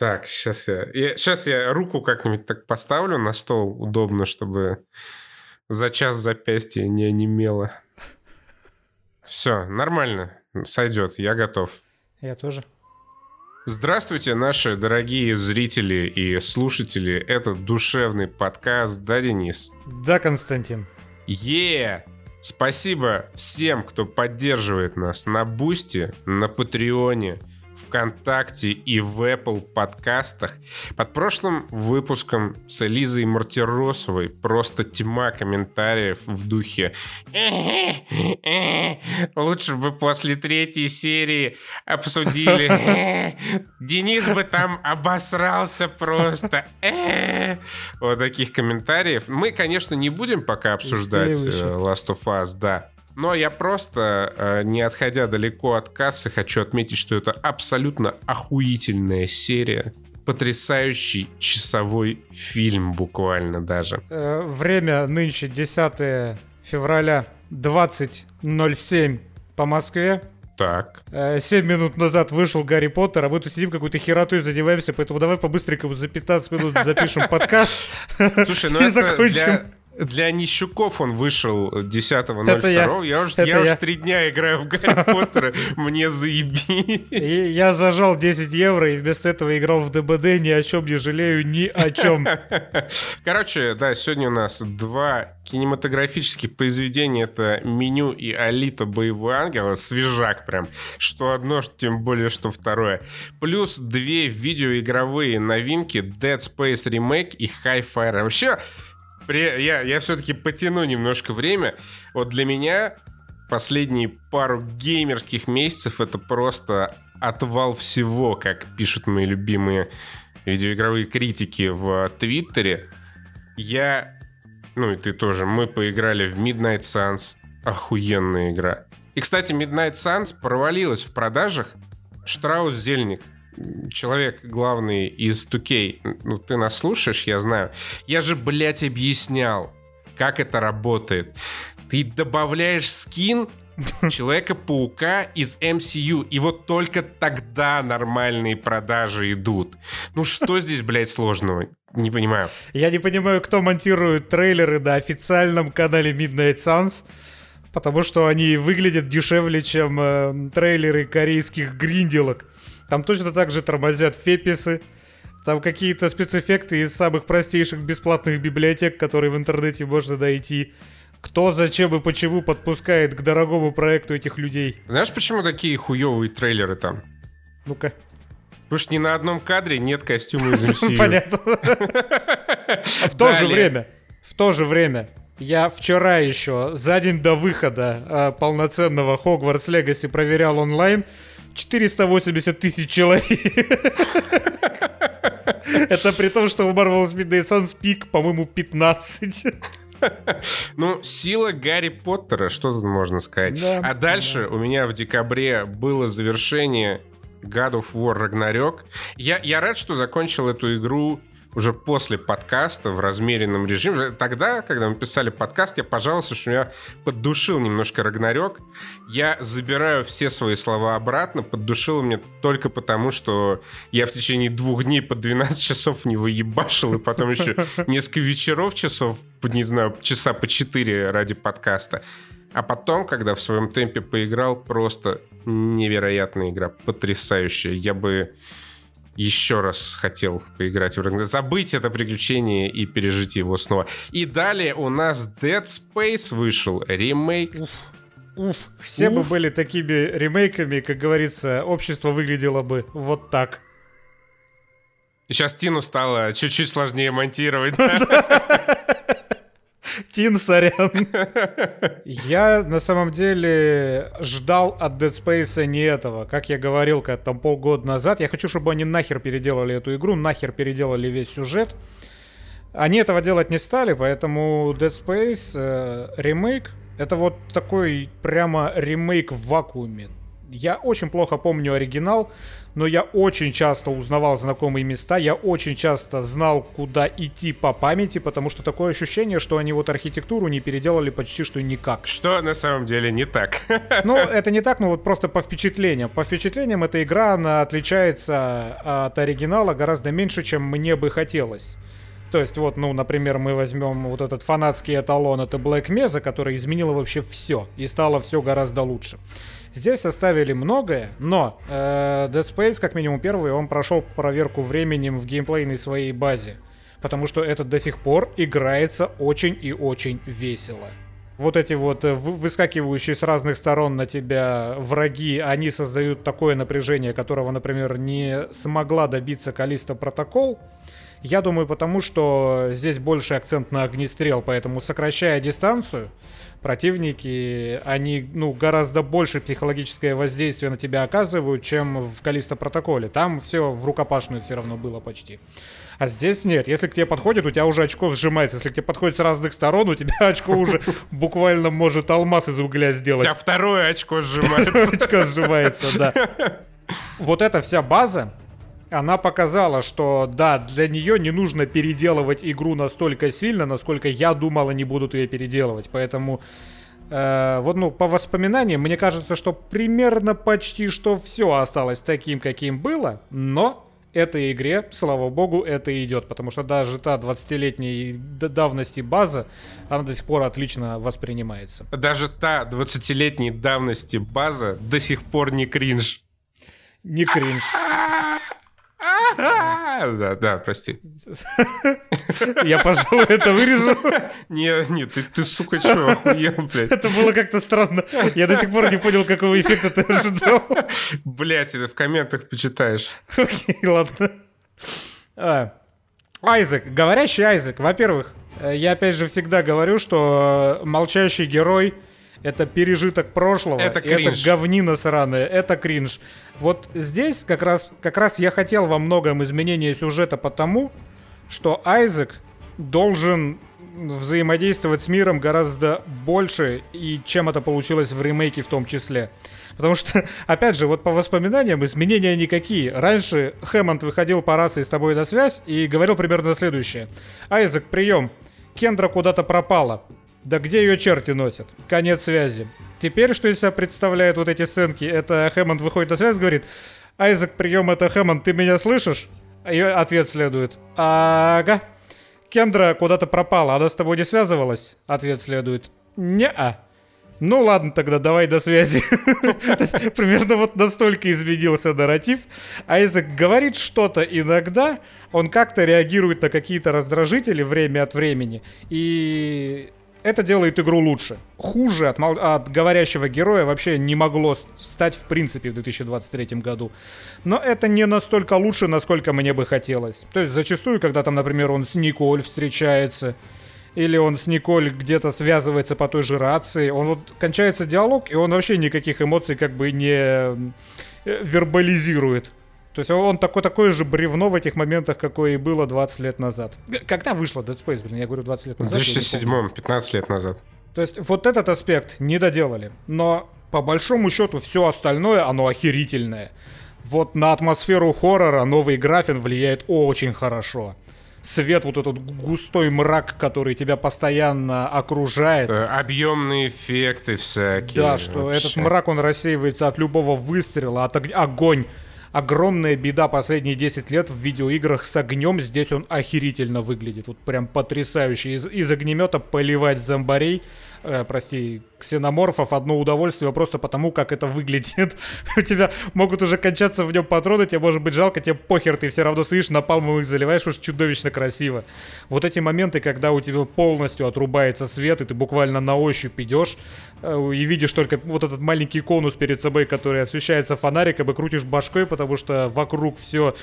Так, сейчас я, я, сейчас я руку как-нибудь так поставлю на стол удобно, чтобы за час запястье не онемело. Все, нормально, сойдет, я готов. Я тоже. Здравствуйте, наши дорогие зрители и слушатели. Это душевный подкаст, да, Денис? Да, Константин. Е! Спасибо всем, кто поддерживает нас на Бусти, на Патреоне, ВКонтакте и в Apple подкастах. Под прошлым выпуском с Элизой Мартиросовой просто тьма комментариев в духе «Лучше бы после третьей серии обсудили. Денис бы там обосрался просто». Вот таких комментариев. Мы, конечно, не будем пока обсуждать э, Last of Us, да. Но я просто, э, не отходя далеко от кассы, хочу отметить, что это абсолютно охуительная серия. Потрясающий часовой фильм буквально даже. Э, время нынче 10 февраля 20.07 по Москве. Так. 7 э, минут назад вышел Гарри Поттер, а мы тут сидим какой-то херотой занимаемся, поэтому давай по-быстренькому за 15 минут запишем подкаст. Слушай, ну это для, для нищуков он вышел 10.02. Я, я я. три дня играю в Гарри Поттера. Мне заебись. Я зажал 10 евро и вместо этого играл в ДБД. Ни о чем не жалею, ни о чем. Короче, да, сегодня у нас два кинематографических произведения. Это «Меню» и «Алита. Боевой ангел». Свежак прям. Что одно, тем более, что второе. Плюс две видеоигровые новинки Dead Space Remake и Hi-Fi. Вообще, при, я, я все-таки потяну немножко время. Вот для меня последние пару геймерских месяцев это просто отвал всего, как пишут мои любимые видеоигровые критики в Твиттере. Я, ну и ты тоже, мы поиграли в Midnight Suns. Охуенная игра. И, кстати, Midnight Suns провалилась в продажах. Штраус Зельник человек главный из 2K, ну, ты нас слушаешь, я знаю. Я же, блядь, объяснял, как это работает. Ты добавляешь скин Человека-паука из MCU, и вот только тогда нормальные продажи идут. Ну что здесь, блядь, сложного? Не понимаю. Я не понимаю, кто монтирует трейлеры на официальном канале Midnight Suns, потому что они выглядят дешевле, чем э, трейлеры корейских гринделок. Там точно так же тормозят феписы. Там какие-то спецэффекты из самых простейших бесплатных библиотек, которые в интернете можно найти. Кто, зачем и почему подпускает к дорогому проекту этих людей? Знаешь, почему такие хуевые трейлеры там? Ну-ка. Потому что ни на одном кадре нет костюма из MCU. Понятно. В то же время, в то же время, я вчера еще, за день до выхода э, полноценного Hogwarts Legacy проверял онлайн, 480 тысяч человек. Это при том, что у Marvel's Midnight Suns пик, по-моему, 15. Ну, сила Гарри Поттера, что тут можно сказать. Да, а дальше да. у меня в декабре было завершение God of War Ragnarok. Я, я рад, что закончил эту игру уже после подкаста в размеренном режиме. Тогда, когда мы писали подкаст, я пожаловался, что меня поддушил немножко Рагнарёк. Я забираю все свои слова обратно. Поддушил мне только потому, что я в течение двух дней по 12 часов не выебашил, и потом еще несколько вечеров часов, не знаю, часа по 4 ради подкаста. А потом, когда в своем темпе поиграл, просто невероятная игра, потрясающая. Я бы еще раз хотел поиграть в Рагнарёк. Забыть это приключение и пережить его снова. И далее у нас Dead Space вышел, ремейк. Уф. Уф. Все Уф. бы были такими ремейками, как говорится, общество выглядело бы вот так. Сейчас Тину стало чуть-чуть сложнее монтировать. Тин, сорян. Я на самом деле ждал от Dead Space не этого. Как я говорил как там полгода назад, я хочу, чтобы они нахер переделали эту игру, нахер переделали весь сюжет. Они этого делать не стали, поэтому Dead Space э, ремейк это вот такой прямо ремейк в вакууме. Я очень плохо помню оригинал, но я очень часто узнавал знакомые места, я очень часто знал, куда идти по памяти, потому что такое ощущение, что они вот архитектуру не переделали почти что никак. Что на самом деле не так. Ну, это не так, но вот просто по впечатлениям. По впечатлениям эта игра, она отличается от оригинала гораздо меньше, чем мне бы хотелось. То есть вот, ну, например, мы возьмем вот этот фанатский эталон, это Black Mesa, который изменила вообще все и стало все гораздо лучше. Здесь оставили многое, но э, Dead Space, как минимум первый, он прошел проверку временем в геймплейной своей базе. Потому что это до сих пор играется очень и очень весело. Вот эти вот э, выскакивающие с разных сторон на тебя враги, они создают такое напряжение, которого, например, не смогла добиться Калиста Протокол. Я думаю, потому что здесь больше акцент на огнестрел, поэтому сокращая дистанцию, противники, они, ну, гораздо больше психологическое воздействие на тебя оказывают, чем в Калиста протоколе. Там все в рукопашную все равно было почти. А здесь нет. Если к тебе подходит, у тебя уже очко сжимается. Если к тебе подходит с разных сторон, у тебя очко уже буквально может алмаз из угля сделать. У тебя второе очко сжимается. Очко сжимается, да. Вот эта вся база, она показала, что да, для нее не нужно переделывать игру настолько сильно, насколько я думал, они будут ее переделывать. Поэтому э, вот, ну, по воспоминаниям, мне кажется, что примерно почти что все осталось таким, каким было, но этой игре, слава богу, это идет, потому что даже та 20-летней давности база, она до сих пор отлично воспринимается. Даже та 20-летней давности база до сих пор не кринж. Не кринж. Да, да, прости. Я, пожалуй, это вырежу. Не, не, ты, ты сука, что, охуел, блядь? Это было как-то странно. Я до сих пор не понял, какого эффекта ты ожидал. Блядь, это в комментах почитаешь. Окей, ладно. А. Айзек, говорящий Айзек. Во-первых, э, я опять же всегда говорю, что молчащий герой — это пережиток прошлого, это, кринж. это говнина сраная, это кринж. Вот здесь как раз, как раз я хотел во многом изменения сюжета потому, что Айзек должен взаимодействовать с миром гораздо больше, и чем это получилось в ремейке в том числе. Потому что, опять же, вот по воспоминаниям изменения никакие. Раньше Хэммонд выходил по рации с тобой на связь и говорил примерно следующее. Айзек, прием. Кендра куда-то пропала. Да где ее черти носят? Конец связи. Теперь, что из себя представляют вот эти сценки, это Хэммонд выходит на связь, говорит, Айзек, прием, это Хэммонд, ты меня слышишь? А ее ответ следует, ага. Кендра куда-то пропала, она с тобой не связывалась? Ответ следует, не-а. Ну ладно, тогда давай до связи. Примерно вот настолько изменился нарратив. Айзек говорит что-то иногда, он как-то реагирует на какие-то раздражители время от времени. И это делает игру лучше. Хуже от, от говорящего героя вообще не могло стать в принципе в 2023 году. Но это не настолько лучше, насколько мне бы хотелось. То есть зачастую, когда там, например, он с Николь встречается, или он с Николь где-то связывается по той же рации, он вот кончается диалог, и он вообще никаких эмоций как бы не э, вербализирует. То есть он такой, такое же бревно в этих моментах, какое и было 20 лет назад. Когда вышло Dead Space, блин, я говорю 20 лет назад. В 2007, 15 лет назад. То есть вот этот аспект не доделали. Но по большому счету все остальное, оно охерительное. Вот на атмосферу хоррора новый графин влияет очень хорошо. Свет, вот этот густой мрак, который тебя постоянно окружает. Э, объемные эффекты всякие. Да, что вообще. этот мрак, он рассеивается от любого выстрела, от огонь огромная беда последние 10 лет в видеоиграх с огнем. Здесь он охерительно выглядит. Вот прям потрясающе. Из, из огнемета поливать зомбарей э, прости, ксеноморфов одно удовольствие просто потому, как это выглядит. У тебя могут уже кончаться в нем патроны, тебе может быть жалко, тебе похер, ты все равно стоишь, на напалмом их заливаешь, уж чудовищно красиво. Вот эти моменты, когда у тебя полностью отрубается свет, и ты буквально на ощупь идешь, э, и видишь только вот этот маленький конус перед собой, который освещается фонариком, и крутишь башкой, потому что вокруг все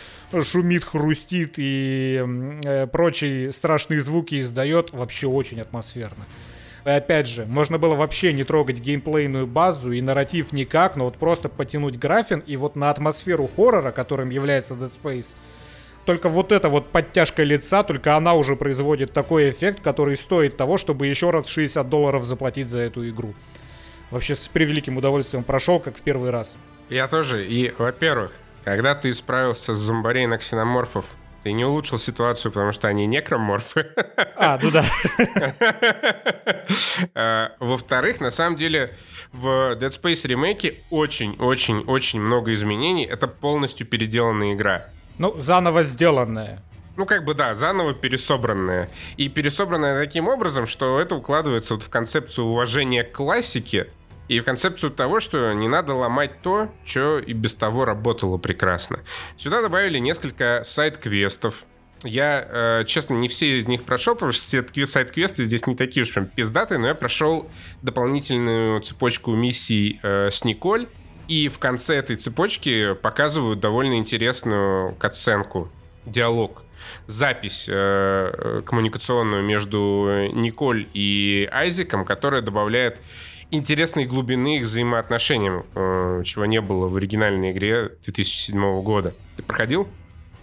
шумит, хрустит и э, прочие страшные звуки издает, вообще очень атмосферно. И опять же, можно было вообще не трогать геймплейную базу и нарратив никак, но вот просто потянуть графин и вот на атмосферу хоррора, которым является Dead Space, только вот эта вот подтяжка лица, только она уже производит такой эффект, который стоит того, чтобы еще раз 60 долларов заплатить за эту игру. Вообще с превеликим удовольствием прошел, как в первый раз. Я тоже. И, во-первых, когда ты справился с зомбарей на ксеноморфов, ты не улучшил ситуацию, потому что они некроморфы. А, ну да. А, во-вторых, на самом деле, в Dead Space ремейке очень-очень-очень много изменений. Это полностью переделанная игра. Ну, заново сделанная. Ну, как бы, да, заново пересобранная. И пересобранная таким образом, что это укладывается вот в концепцию уважения к классике, и в концепцию того, что не надо ломать то, что и без того работало прекрасно. Сюда добавили несколько сайт-квестов. Я, э, честно, не все из них прошел, потому что все сайт-квесты здесь не такие уж прям пиздатые, но я прошел дополнительную цепочку миссий э, с Николь, и в конце этой цепочки показывают довольно интересную катсценку, диалог запись э, коммуникационную между Николь и Айзеком, которая добавляет интересной глубины их взаимоотношениям, э, чего не было в оригинальной игре 2007 года. Ты проходил?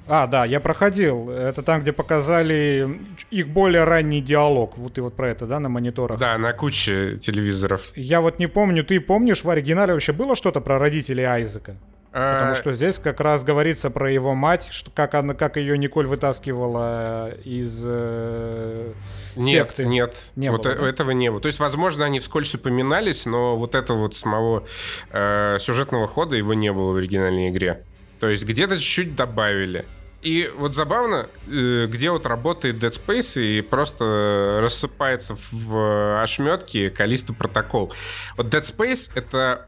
А, да, я проходил. Это там, где показали их более ранний диалог. Вот ты вот про это, да, на мониторах? Да, на куче телевизоров. Я вот не помню, ты помнишь, в оригинале вообще было что-то про родителей Айзека? Потому а, что здесь как раз говорится про его мать, что как она, как ее Николь вытаскивала из э, нет, секты. Нет, не вот было, э, этого не было. То есть, возможно, они вскользь упоминались, но вот этого вот самого э, сюжетного хода его не было в оригинальной игре. То есть где-то чуть-чуть добавили. И вот забавно, э, где вот работает Dead Space и просто рассыпается в ошметки Калиста протокол. Вот Dead Space — это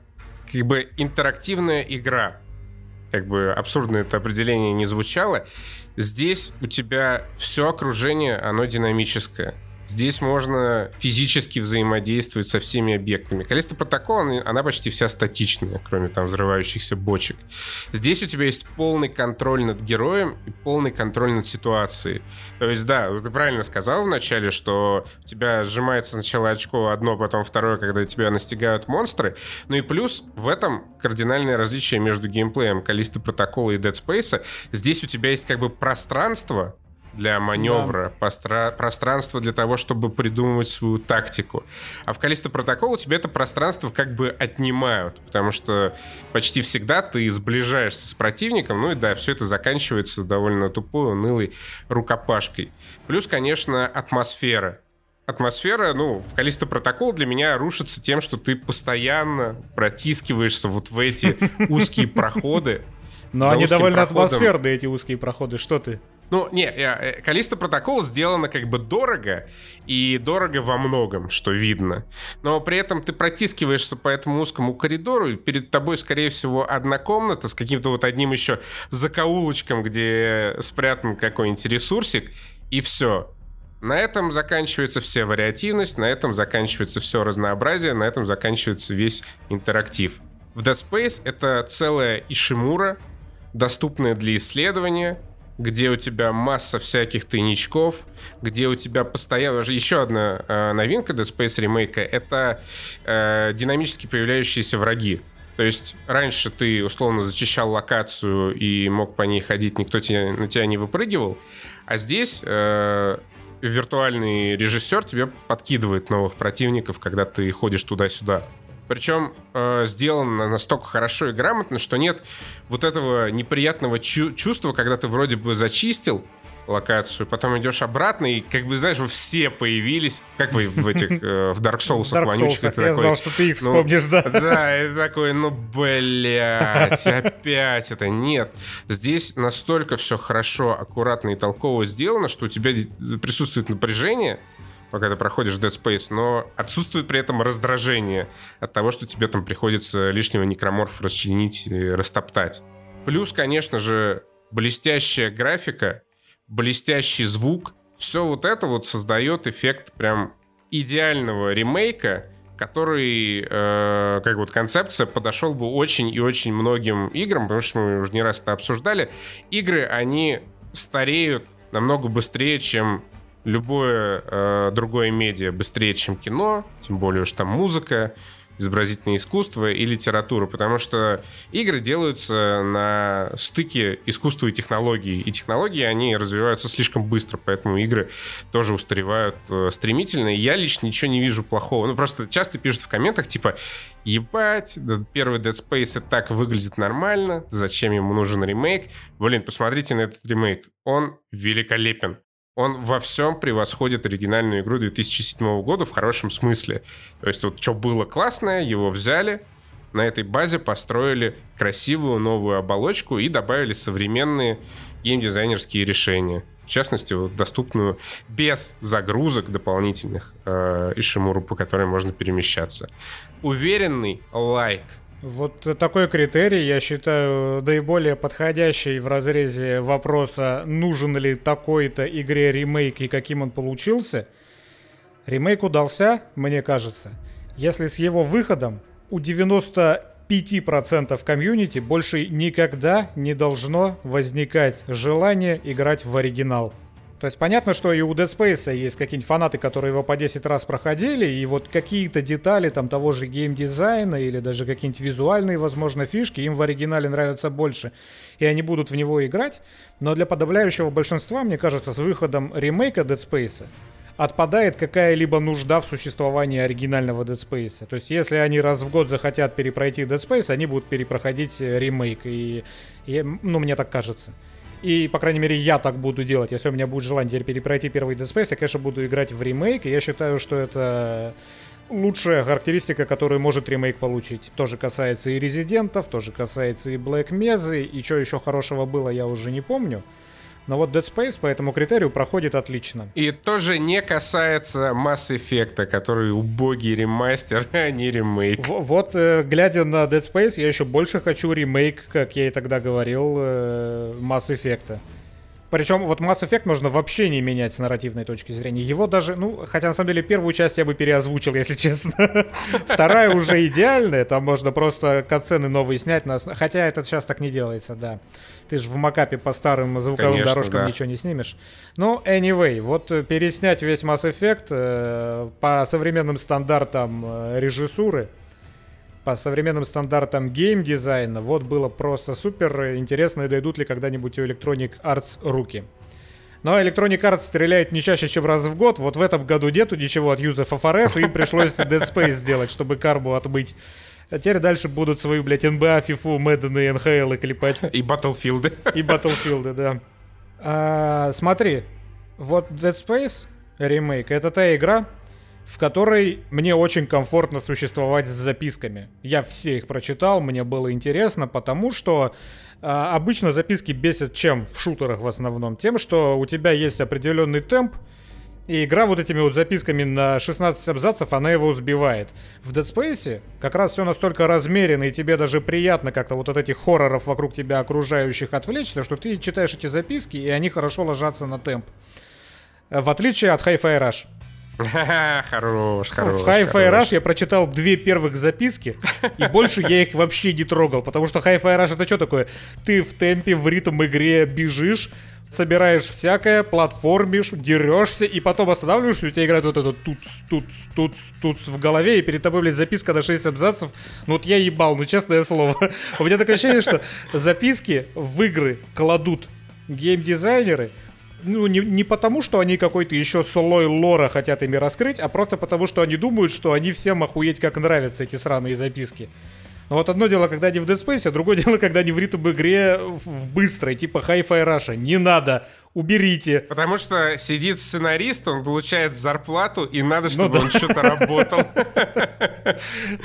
как бы интерактивная игра. Как бы абсурдно это определение не звучало. Здесь у тебя все окружение, оно динамическое. Здесь можно физически взаимодействовать со всеми объектами. Количество протокола, она почти вся статичная, кроме там взрывающихся бочек. Здесь у тебя есть полный контроль над героем и полный контроль над ситуацией. То есть, да, ты правильно сказал вначале, что у тебя сжимается сначала очко одно, потом второе, когда тебя настигают монстры. Ну и плюс в этом кардинальное различие между геймплеем Калиста Протокола и Dead Space. Здесь у тебя есть как бы пространство, для маневра, да. постра- пространство для того, чтобы придумывать свою тактику. А в Калисто Протокол у тебя это пространство как бы отнимают, потому что почти всегда ты сближаешься с противником, ну и да, все это заканчивается довольно тупой, унылой рукопашкой. Плюс, конечно, атмосфера. Атмосфера, ну, в Калисто Протокол для меня рушится тем, что ты постоянно протискиваешься вот в эти узкие проходы. Но они довольно атмосферные, эти узкие проходы. Что ты? Ну, не, э, Калиста Протокол сделано как бы дорого, и дорого во многом, что видно. Но при этом ты протискиваешься по этому узкому коридору, и перед тобой, скорее всего, одна комната с каким-то вот одним еще закоулочком, где спрятан какой-нибудь ресурсик, и все. На этом заканчивается вся вариативность, на этом заканчивается все разнообразие, на этом заканчивается весь интерактив. В Dead Space это целая Ишимура, доступная для исследования, где у тебя масса всяких тайничков, где у тебя постоянно... Еще одна э, новинка Dead Space ремейка — это э, динамически появляющиеся враги. То есть раньше ты условно зачищал локацию и мог по ней ходить, никто тебя, на тебя не выпрыгивал, а здесь э, виртуальный режиссер тебе подкидывает новых противников, когда ты ходишь туда-сюда. Причем э, сделано настолько хорошо и грамотно, что нет вот этого неприятного чу- чувства, когда ты вроде бы зачистил локацию, потом идешь обратно, и как бы, знаешь, вы все появились, как вы в этих, э, в Dark Souls вонючих. я такой, знал, что ты их ну, вспомнишь, да. Да, это такой, ну, блядь, опять это. Нет, здесь настолько все хорошо, аккуратно и толково сделано, что у тебя присутствует напряжение, пока ты проходишь Dead Space, но отсутствует при этом раздражение от того, что тебе там приходится лишнего некроморфа расчленить и растоптать. Плюс, конечно же, блестящая графика, блестящий звук. Все вот это вот создает эффект прям идеального ремейка, который, э, как вот концепция, подошел бы очень и очень многим играм, потому что мы уже не раз это обсуждали. Игры, они стареют намного быстрее, чем любое э, другое медиа быстрее, чем кино, тем более уж там музыка, изобразительное искусство и литературу, потому что игры делаются на стыке искусства и технологий, и технологии, они развиваются слишком быстро, поэтому игры тоже устаревают э, стремительно, и я лично ничего не вижу плохого. Ну, просто часто пишут в комментах, типа, ебать, первый Dead Space так выглядит нормально, зачем ему нужен ремейк? Блин, посмотрите на этот ремейк, он великолепен он во всем превосходит оригинальную игру 2007 года в хорошем смысле. То есть вот что было классное, его взяли, на этой базе построили красивую новую оболочку и добавили современные геймдизайнерские решения. В частности, вот, доступную без загрузок дополнительных э, Ишимуру, по которой можно перемещаться. Уверенный лайк вот такой критерий, я считаю, наиболее подходящий в разрезе вопроса, нужен ли такой-то игре ремейк и каким он получился. Ремейк удался, мне кажется, если с его выходом у 95% комьюнити больше никогда не должно возникать желание играть в оригинал. То есть понятно, что и у Dead Space есть какие-нибудь фанаты, которые его по 10 раз проходили, и вот какие-то детали там того же геймдизайна или даже какие-нибудь визуальные, возможно, фишки им в оригинале нравятся больше, и они будут в него играть. Но для подавляющего большинства, мне кажется, с выходом ремейка Dead Space отпадает какая-либо нужда в существовании оригинального Dead Space. То есть, если они раз в год захотят перепройти Dead Space, они будут перепроходить ремейк. И, и ну, мне так кажется. И, по крайней мере, я так буду делать. Если у меня будет желание теперь перепройти первый Dead Space, я, конечно, буду играть в ремейк. И я считаю, что это лучшая характеристика, которую может ремейк получить. Тоже касается и резидентов, тоже касается и Black Mesa, и что еще хорошего было, я уже не помню. Но вот Dead Space по этому критерию проходит отлично. И тоже не касается Mass Effect, который убогий ремастер, а не ремейк. В- вот, э, глядя на Dead Space, я еще больше хочу ремейк, как я и тогда говорил, э, Mass Effect. Причем вот Mass Effect можно вообще не менять с нарративной точки зрения. Его даже, ну, хотя на самом деле первую часть я бы переозвучил, если честно. Вторая уже идеальная, там можно просто катсцены новые снять. На... Хотя это сейчас так не делается, да. Ты же в макапе по старым звуковым Конечно, дорожкам да. ничего не снимешь. Ну, anyway, вот переснять весь Mass Effect э, по современным стандартам э, режиссуры — по современным стандартам геймдизайна, вот было просто супер. Интересно, дойдут ли когда-нибудь у Electronic Arts руки. Но Electronic Arts стреляет не чаще, чем раз в год. Вот в этом году нету ничего от Юзеф FRS, и пришлось Dead Space сделать, чтобы карбу отмыть. А теперь дальше будут свою, блядь, NBA, FIFA, Madden и NHL и клепать. И Battlefield. И Battlefield, да. А, смотри, вот Dead Space ремейк, это та игра, в которой мне очень комфортно существовать с записками. Я все их прочитал, мне было интересно, потому что э, обычно записки бесят чем в шутерах в основном? Тем, что у тебя есть определенный темп, и игра вот этими вот записками на 16 абзацев, она его сбивает. В Dead Space как раз все настолько размеренно, и тебе даже приятно как-то вот от этих хорроров вокруг тебя окружающих отвлечься, что ты читаешь эти записки, и они хорошо ложатся на темп. В отличие от Hi-Fi Rush. Хорош, хорош. В Hi-Fi Rush я прочитал две первых записки, и больше я их вообще не трогал, потому что Hi-Fi Rush это что такое? Ты в темпе, в ритм игре бежишь, собираешь всякое, платформишь, дерешься, и потом останавливаешься, и у тебя играет вот это тут, тут, тут, тут в голове, и перед тобой, блядь, записка на 6 абзацев. Ну вот я ебал, ну честное слово. У меня такое ощущение, что записки в игры кладут геймдизайнеры, ну, не, не потому, что они какой-то еще слой лора хотят ими раскрыть, а просто потому, что они думают, что они всем охуеть как нравятся эти сраные записки. Но вот одно дело, когда они в Dead Space, а другое дело, когда они в ритм игре в быстрой, типа Hi-Fi Russia. Не надо, уберите. Потому что сидит сценарист, он получает зарплату, и надо, ну чтобы ну, да. он что-то работал.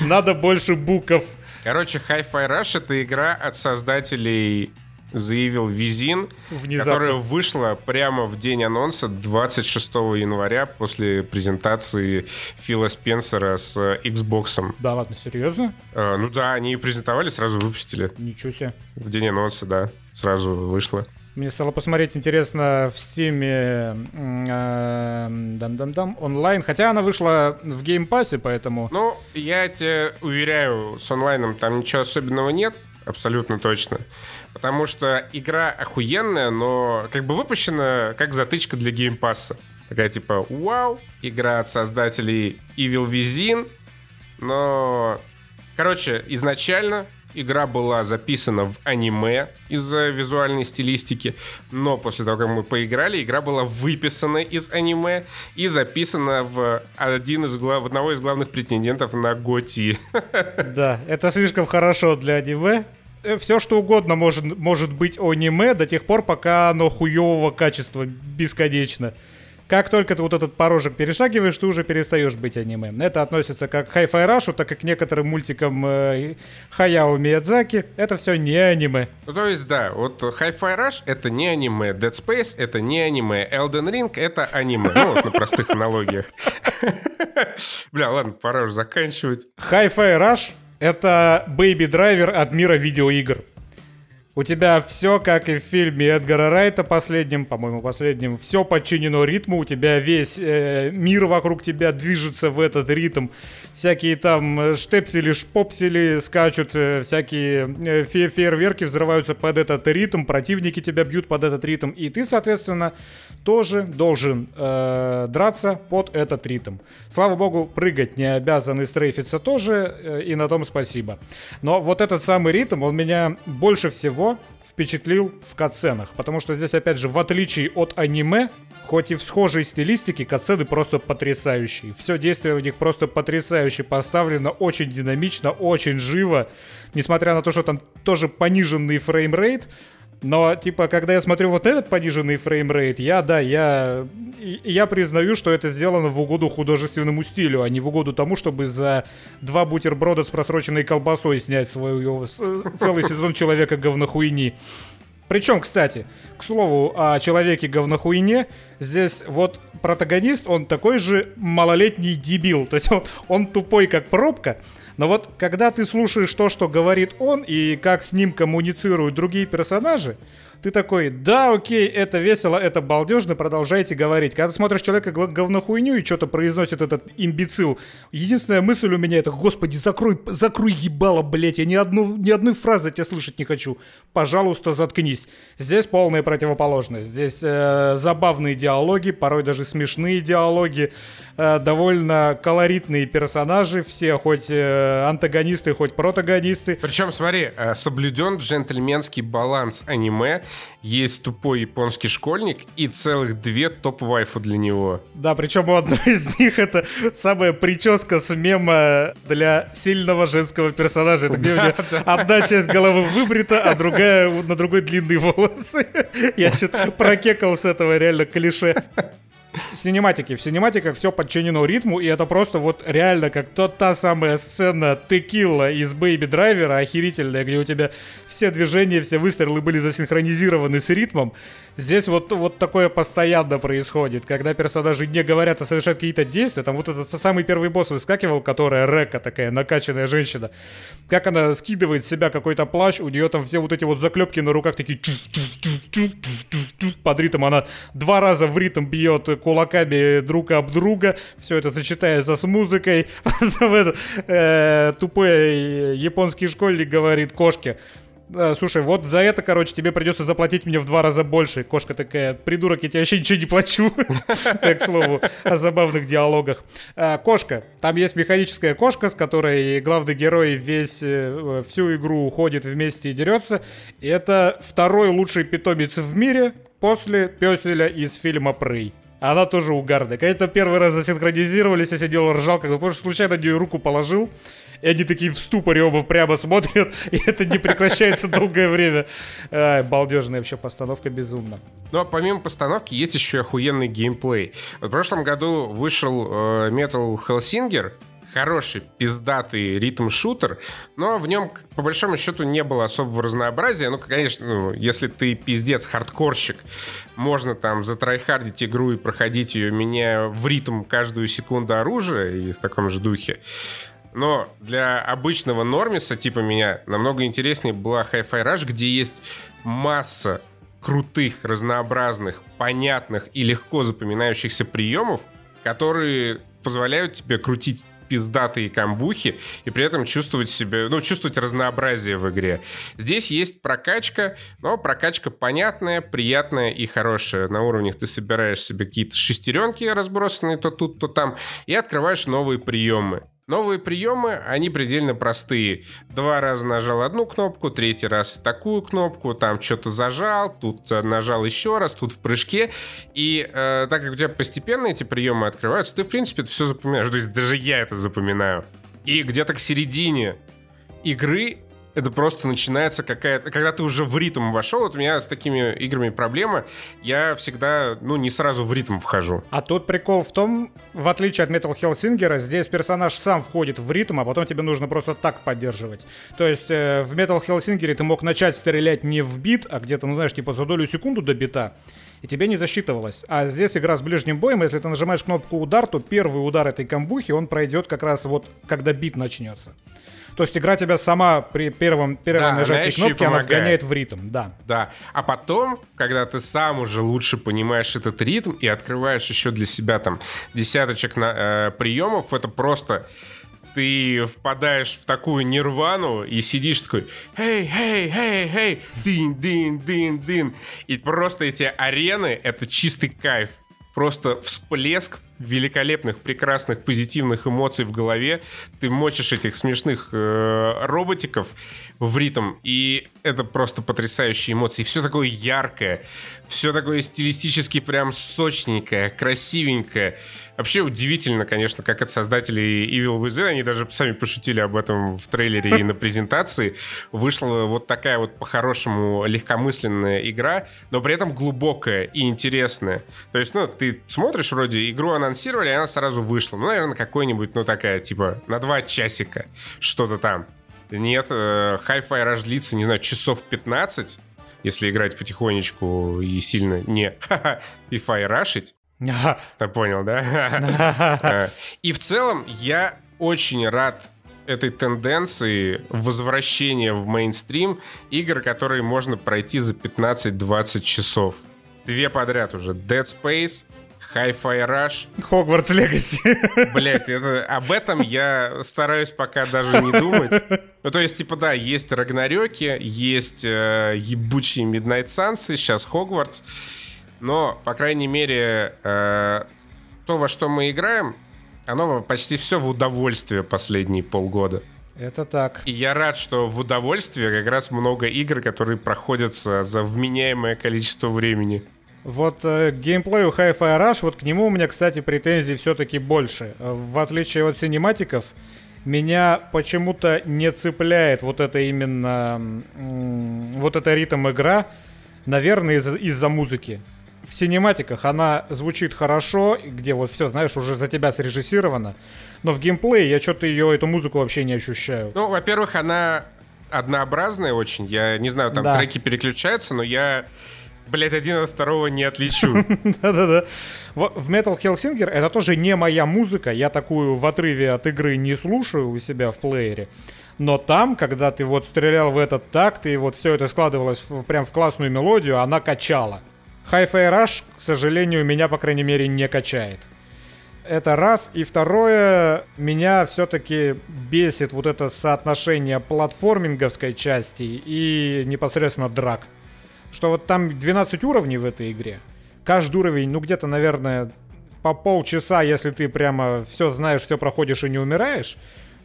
Надо больше буков. Короче, Hi-Fi Rush — это игра от создателей заявил Визин, Внезапно. которая вышла прямо в день анонса 26 января после презентации Фила Спенсера с Xbox. Да ладно, серьезно? Э, ну да, они ее презентовали, сразу выпустили. Ничего себе. В день анонса, да, сразу вышла. Мне стало посмотреть интересно в стиме э, дам-дам-дам онлайн, хотя она вышла в геймпассе, поэтому... Ну, я тебе уверяю, с онлайном там ничего особенного нет, абсолютно точно. Потому что игра охуенная, но как бы выпущена как затычка для геймпасса. Такая типа, вау, игра от создателей Evil Within, но... Короче, изначально Игра была записана в аниме из-за визуальной стилистики, но после того, как мы поиграли, игра была выписана из аниме и записана в один из глав... одного из главных претендентов на Готи. Да, это слишком хорошо для аниме. Э, Все что угодно может, может быть аниме до тех пор, пока оно хуевого качества бесконечно. Как только ты вот этот порожек перешагиваешь, ты уже перестаешь быть аниме. Это относится как к Hi-Fi Rush, так и к некоторым мультикам э, Хаяо Миядзаки. Это все не аниме. Ну, то есть, да, вот Hi-Fi Rush — это не аниме, Dead Space — это не аниме, Elden Ring — это аниме. Ну, вот на простых аналогиях. Бля, ладно, пора уже заканчивать. Hi-Fi Rush — это Baby Driver от мира видеоигр. У тебя все, как и в фильме Эдгара Райта последнем, по-моему, последнем, все подчинено ритму, у тебя весь э, мир вокруг тебя движется в этот ритм. Всякие там э, штепсели, шпопсели скачут, э, всякие э, фе фейерверки взрываются под этот ритм, противники тебя бьют под этот ритм, и ты, соответственно, тоже должен э, драться под этот ритм. Слава богу, прыгать не обязан и стрейфиться тоже, э, и на том спасибо. Но вот этот самый ритм, он меня больше всего впечатлил в катсценах, потому что здесь, опять же, в отличие от аниме, хоть и в схожей стилистике, катсцены просто потрясающие. Все действие у них просто потрясающе поставлено, очень динамично, очень живо, несмотря на то, что там тоже пониженный фреймрейт, но, типа, когда я смотрю вот этот пониженный фреймрейт, я, да, я, я признаю, что это сделано в угоду художественному стилю, а не в угоду тому, чтобы за два бутерброда с просроченной колбасой снять свой целый сезон Человека говнохуйни. Причем, кстати, к слову о человеке говнохуйне, здесь вот протагонист, он такой же малолетний дебил. То есть он, он тупой, как пробка, но вот когда ты слушаешь то, что говорит он, и как с ним коммуницируют другие персонажи, ты такой, да, окей, это весело, это балдежно, продолжайте говорить. Когда ты смотришь человека говнохуйню и что-то произносит этот имбецил, единственная мысль у меня это, господи, закрой, закрой ебало, блять, я ни, одну, ни одной фразы тебя слышать не хочу. Пожалуйста, заткнись. Здесь полная противоположность. Здесь э, забавные диалоги, порой даже смешные диалоги, э, довольно колоритные персонажи, все хоть э, антагонисты, хоть протагонисты. Причем, смотри, э, соблюден джентльменский баланс аниме, есть тупой японский школьник и целых две топ-вайфу для него. Да, причем у одной из них это самая прическа с мема для сильного женского персонажа. Это где у нее одна часть головы выбрита, а другая на другой длинные волосы. Я что-то прокекал с этого реально клише. Синематики. В синематиках все подчинено ритму, и это просто вот реально как тот та самая сцена текила из Бэйби Драйвера, охерительная, где у тебя все движения, все выстрелы были засинхронизированы с ритмом. Здесь вот, вот такое постоянно происходит, когда персонажи не говорят, а совершают какие-то действия. Там вот этот самый первый босс выскакивал, которая Река, такая накачанная женщина. Как она скидывает с себя какой-то плащ, у нее там все вот эти вот заклепки на руках такие под ритм. Она два раза в ритм бьет кулаками друг об друга. Все это сочетается с музыкой. Э, тупой японский школьник говорит кошке. Слушай, вот за это, короче, тебе придется заплатить мне в два раза больше. Кошка такая, придурок, я тебе вообще ничего не плачу. Так, к слову, о забавных диалогах. Кошка. Там есть механическая кошка, с которой главный герой весь, всю игру уходит вместе и дерется. И это второй лучший питомец в мире после песеля из фильма «Прый». Она тоже угарная. Когда-то первый раз засинхронизировались, я сидел ржал, когда позже случайно на нее руку положил и они такие в ступоре оба прямо смотрят, и это не прекращается долгое время. Ай, балдежная вообще постановка безумно. Ну, а помимо постановки есть еще охуенный геймплей. В прошлом году вышел э, Metal Hellsinger, хороший, пиздатый ритм-шутер, но в нем, по большому счету, не было особого разнообразия. Ну, конечно, ну, если ты пиздец, хардкорщик, можно там затрайхардить игру и проходить ее, меняя в ритм каждую секунду оружия и в таком же духе. Но для обычного нормиса, типа меня, намного интереснее была Hi-Fi Rush, где есть масса крутых, разнообразных, понятных и легко запоминающихся приемов, которые позволяют тебе крутить пиздатые камбухи и при этом чувствовать себя, ну, чувствовать разнообразие в игре. Здесь есть прокачка, но прокачка понятная, приятная и хорошая. На уровнях ты собираешь себе какие-то шестеренки разбросанные то тут, то там и открываешь новые приемы. Новые приемы, они предельно простые. Два раза нажал одну кнопку, третий раз такую кнопку, там что-то зажал, тут нажал еще раз, тут в прыжке. И э, так как у тебя постепенно эти приемы открываются, ты, в принципе, это все запоминаешь. То есть даже я это запоминаю. И где-то к середине игры это просто начинается какая-то... Когда ты уже в ритм вошел, вот у меня с такими играми проблема, я всегда, ну, не сразу в ритм вхожу. А тут прикол в том, в отличие от Metal Hellsinger, здесь персонаж сам входит в ритм, а потом тебе нужно просто так поддерживать. То есть э, в Metal Hellsinger ты мог начать стрелять не в бит, а где-то, ну, знаешь, типа за долю секунду до бита, и тебе не засчитывалось. А здесь игра с ближним боем, если ты нажимаешь кнопку удар, то первый удар этой камбухи, он пройдет как раз вот, когда бит начнется. То есть игра тебя сама при первом, первом да, нажатии она кнопки, она вгоняет в ритм, да. Да, а потом, когда ты сам уже лучше понимаешь этот ритм и открываешь еще для себя там десяточек на, э, приемов, это просто ты впадаешь в такую нирвану и сидишь такой «Эй, эй, эй, эй, дин, дин, дин, дин». И просто эти арены — это чистый кайф. Просто всплеск великолепных, прекрасных, позитивных эмоций в голове. Ты мочишь этих смешных э, роботиков в ритм, и это просто потрясающие эмоции. Все такое яркое, все такое стилистически прям сочненькое, красивенькое. Вообще удивительно, конечно, как от создателей Evil Within, они даже сами пошутили об этом в трейлере и на презентации, вышла вот такая вот по-хорошему легкомысленная игра, но при этом глубокая и интересная. То есть, ну, ты смотришь вроде игру анонсировали, и она сразу вышла. Ну, наверное, какой-нибудь, ну, такая, типа, на два часика что-то там. Нет, э, Hi-Fi Rush длится, не знаю, часов 15, если играть потихонечку и сильно не Hi-Fi рашить. Ты понял, да? Э, и в целом я очень рад этой тенденции возвращения в мейнстрим игр, которые можно пройти за 15-20 часов. Две подряд уже. Dead Space, Hi-Fi Rush. Хогвартс Легаси. Блять, это, об этом я стараюсь пока даже не думать. Ну, то есть, типа, да, есть Рагнарёки, есть э, ебучие Midnight Suns, сейчас Хогвартс. Но, по крайней мере, э, то, во что мы играем, оно почти все в удовольствие последние полгода. Это так. И я рад, что в удовольствие как раз много игр, которые проходятся за вменяемое количество времени. Вот э, геймплею Hi-Fi Rush, вот к нему у меня, кстати, претензий все-таки больше. В отличие от синематиков, меня почему-то не цепляет вот это именно, вот это ритм игра, наверное, из- из-за музыки в синематиках она звучит хорошо, где вот все, знаешь, уже за тебя срежиссировано. Но в геймплее я что-то ее, эту музыку вообще не ощущаю. Ну, во-первых, она однообразная очень. Я не знаю, там да. треки переключаются, но я, блядь, один от второго не отличу. Да-да-да. В Metal Hellsinger это тоже не моя музыка. Я такую в отрыве от игры не слушаю у себя в плеере. Но там, когда ты вот стрелял в этот такт, и вот все это складывалось в, прям в классную мелодию, она качала. Hi-Fi Rush, к сожалению, меня, по крайней мере, не качает. Это раз. И второе, меня все-таки бесит вот это соотношение платформинговской части и непосредственно драк. Что вот там 12 уровней в этой игре. Каждый уровень, ну где-то, наверное, по полчаса, если ты прямо все знаешь, все проходишь и не умираешь.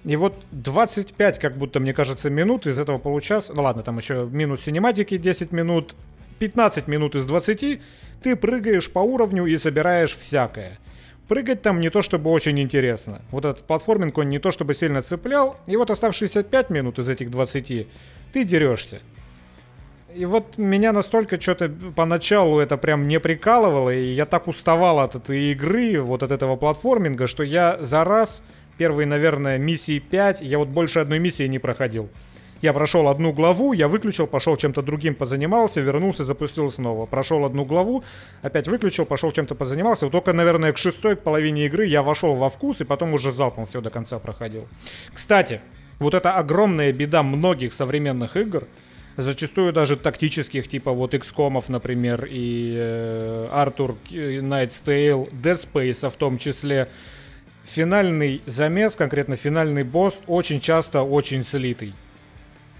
И вот 25, как будто, мне кажется, минут из этого получаса. Ну ладно, там еще минус синематики 10 минут, 15 минут из 20 ты прыгаешь по уровню и собираешь всякое. Прыгать там не то чтобы очень интересно. Вот этот платформинг он не то чтобы сильно цеплял. И вот оставшиеся 5 минут из этих 20 ты дерешься. И вот меня настолько что-то поначалу это прям не прикалывало, и я так уставал от этой игры, вот от этого платформинга, что я за раз, первые, наверное, миссии 5, я вот больше одной миссии не проходил. Я прошел одну главу, я выключил, пошел чем-то другим позанимался, вернулся, запустил снова. Прошел одну главу, опять выключил, пошел чем-то позанимался. Вот только, наверное, к шестой, к половине игры я вошел во вкус и потом уже залпом все до конца проходил. Кстати, вот это огромная беда многих современных игр, зачастую даже тактических, типа вот XCOM, например, и э, Артур Night's Tale, Dead Space в том числе, финальный замес, конкретно финальный босс, очень часто очень слитый.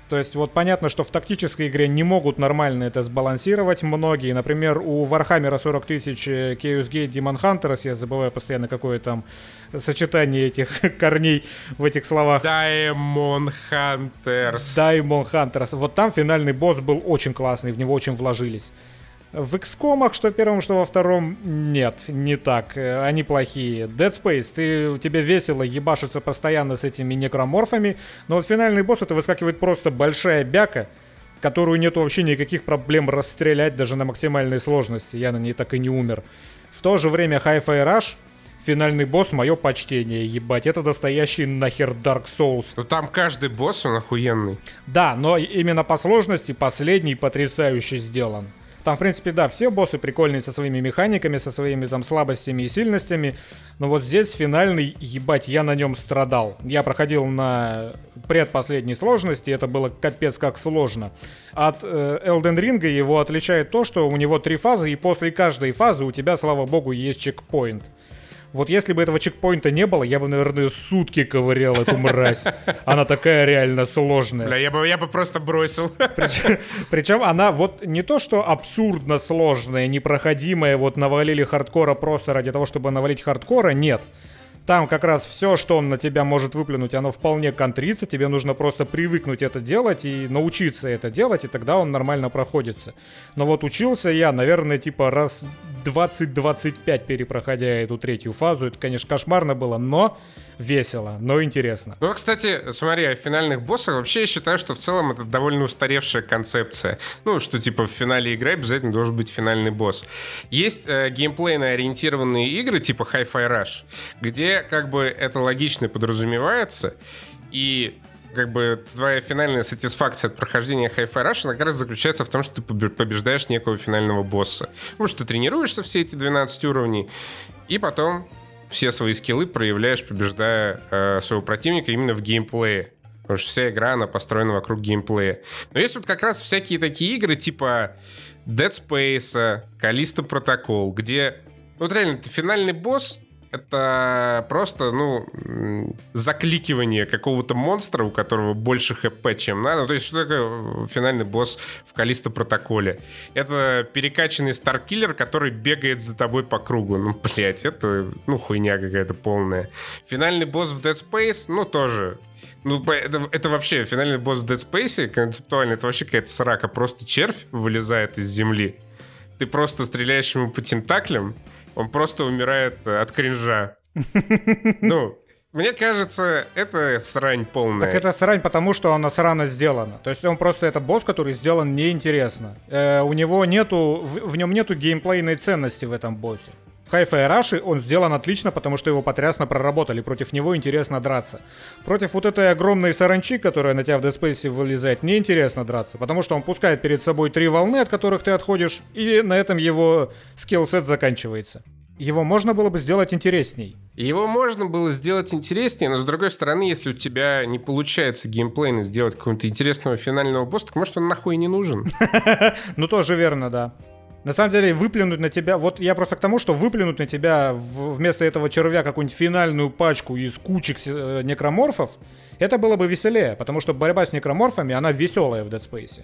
То есть вот понятно, что в тактической игре не могут нормально это сбалансировать многие. Например, у Вархаммера 40 тысяч э, Chaos Gate Daemonhunters, я забываю постоянно, какое там сочетание этих корней в этих словах. Daemonhunters. Daemonhunters. Вот там финальный босс был очень классный, в него очень вложились. В XCOM, что первом, что во втором, нет, не так. Э, они плохие. Dead Space, ты, тебе весело ебашиться постоянно с этими некроморфами, но вот финальный босс это выскакивает просто большая бяка, которую нет вообще никаких проблем расстрелять даже на максимальной сложности. Я на ней так и не умер. В то же время Hi-Fi Rush финальный босс, мое почтение, ебать, это настоящий нахер Dark Souls. Ну там каждый босс, он охуенный. Да, но именно по сложности последний потрясающе сделан. Там, в принципе, да, все боссы прикольные со своими механиками, со своими там слабостями и сильностями. Но вот здесь финальный, ебать, я на нем страдал. Я проходил на предпоследней сложности, это было капец как сложно. От э, Elden Ring его отличает то, что у него три фазы, и после каждой фазы у тебя, слава богу, есть чекпоинт. Вот если бы этого чекпоинта не было, я бы, наверное, сутки ковырял эту мразь. Она такая реально сложная. Бля, я бы, я бы просто бросил. Причем, причем она вот не то, что абсурдно сложная, непроходимая, вот навалили хардкора просто ради того, чтобы навалить хардкора, нет. Там как раз все, что он на тебя может выплюнуть, оно вполне контрится. Тебе нужно просто привыкнуть это делать и научиться это делать, и тогда он нормально проходится. Но вот учился я, наверное, типа раз 20-25 перепроходя эту третью фазу. Это, конечно, кошмарно было, но весело, но интересно. Ну, кстати, смотри, о финальных боссах вообще я считаю, что в целом это довольно устаревшая концепция. Ну, что типа в финале игры обязательно должен быть финальный босс. Есть э, геймплейно ориентированные игры типа Hi-Fi Rush, где как бы это логично подразумевается, и как бы твоя финальная сатисфакция от прохождения Hi-Fi Rush, она как раз заключается в том, что ты побеждаешь некого финального босса. Потому что ты тренируешься все эти 12 уровней, и потом все свои скиллы проявляешь, побеждая э, своего противника именно в геймплее. Потому что вся игра, она построена вокруг геймплея. Но есть вот как раз всякие такие игры, типа Dead Space, Callisto Protocol, где вот реально ты финальный босс, это просто, ну, закликивание какого-то монстра, у которого больше хп, чем надо. То есть, что такое финальный босс в Калисто протоколе? Это перекачанный старкиллер, который бегает за тобой по кругу. Ну, блять, это, ну, хуйня какая-то полная. Финальный босс в Dead Space, ну, тоже ну, это, это вообще финальный босс в Dead Space концептуально, это вообще какая-то срака. Просто червь вылезает из земли. Ты просто стреляешь ему по тентаклям, он просто умирает э, от кринжа. Ну, мне кажется, это срань полная. Так это срань, потому что она срано сделана. То есть он просто это босс, который сделан неинтересно. Э, у него нету, в, в нем нету геймплейной ценности в этом боссе. В Hi-Fi Rush он сделан отлично, потому что его потрясно проработали. Против него интересно драться. Против вот этой огромной саранчи, которая на тебя в Dead Space вылезает, неинтересно драться. Потому что он пускает перед собой три волны, от которых ты отходишь, и на этом его скилл-сет заканчивается. Его можно было бы сделать интересней. Его можно было сделать интереснее, но с другой стороны, если у тебя не получается геймплейно сделать какого-то интересного финального босса, так может он нахуй не нужен. Ну тоже верно, да. На самом деле, выплюнуть на тебя... Вот я просто к тому, что выплюнуть на тебя вместо этого червя какую-нибудь финальную пачку из кучек э, некроморфов, это было бы веселее, потому что борьба с некроморфами, она веселая в Dead Space.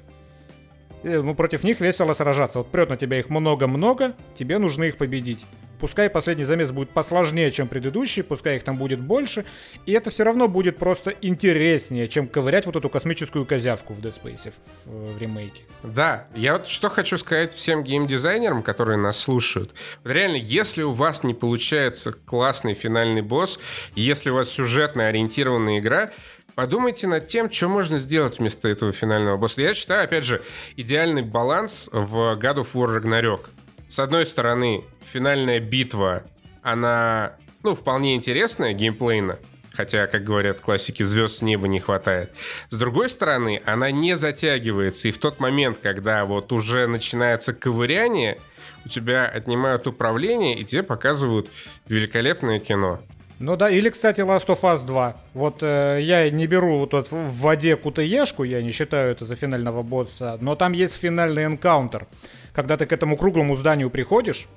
Ну, против них весело сражаться. Вот прет на тебя их много-много, тебе нужно их победить. Пускай последний замес будет посложнее, чем предыдущий, пускай их там будет больше, и это все равно будет просто интереснее, чем ковырять вот эту космическую козявку в Dead Space в, в ремейке. Да, я вот что хочу сказать всем геймдизайнерам, которые нас слушают. Вот реально, если у вас не получается классный финальный босс, если у вас сюжетно ориентированная игра, Подумайте над тем, что можно сделать вместо этого финального босса. Я считаю, опять же, идеальный баланс в God of War Ragnarok. С одной стороны, финальная битва, она, ну, вполне интересная геймплейно, хотя, как говорят классики, звезд с неба не хватает. С другой стороны, она не затягивается, и в тот момент, когда вот уже начинается ковыряние, у тебя отнимают управление, и тебе показывают великолепное кино. Ну да, или, кстати, Last of Us 2. Вот э, я не беру вот этот в воде кутаешку, я не считаю это за финального босса, но там есть финальный энкаунтер когда ты к этому круглому зданию приходишь,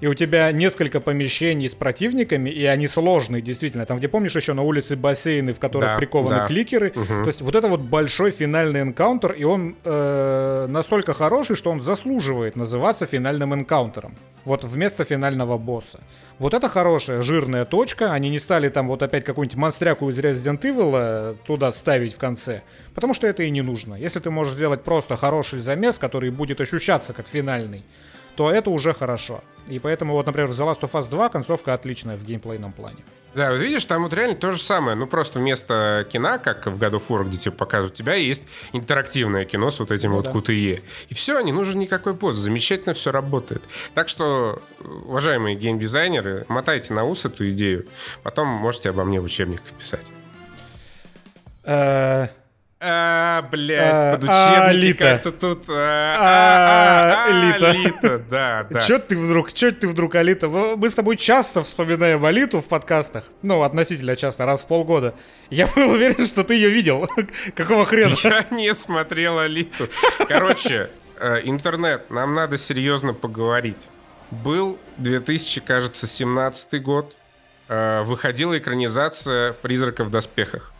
и у тебя несколько помещений с противниками, и они сложные, действительно. Там, где помнишь еще на улице бассейны, в которых Да, прикованы да. кликеры. Мгм. То есть вот это вот большой финальный энкаунтер, и он э, настолько хороший, что он заслуживает называться финальным энкаунтером. Вот вместо финального босса. Вот это хорошая жирная точка. Они не стали там вот опять какую-нибудь монстряку из Resident Evil э, туда ставить в конце. Потому что это и не нужно. Если ты можешь сделать просто хороший замес, который будет ощущаться как финальный, то это уже хорошо. И поэтому вот, например, в The Last of Us 2 концовка отличная в геймплейном плане. Да, вот видишь, там вот реально то же самое. Ну, просто вместо кино, как в году Фура, где тебе показывают, у тебя есть интерактивное кино с вот этим Ну вот да. QTE. И все, не нужен никакой пост. Замечательно все работает. Так что, уважаемые геймдизайнеры, мотайте на ус эту идею. Потом можете обо мне в учебниках писать. А, блядь, А, под учебники как-то тут... а, А, а, а, Алита. Алита, да, да. Чё ты вдруг, чё ты вдруг, Алита? Мы с тобой часто вспоминаем Алиту в подкастах. Ну, относительно часто, раз в полгода. Я был уверен, что ты ее видел. Какого хрена? Я не смотрел Алиту. Короче, э, интернет, нам надо серьезно поговорить. Был 2000, кажется, 17 год. Э, Выходила экранизация «Призрака в доспехах».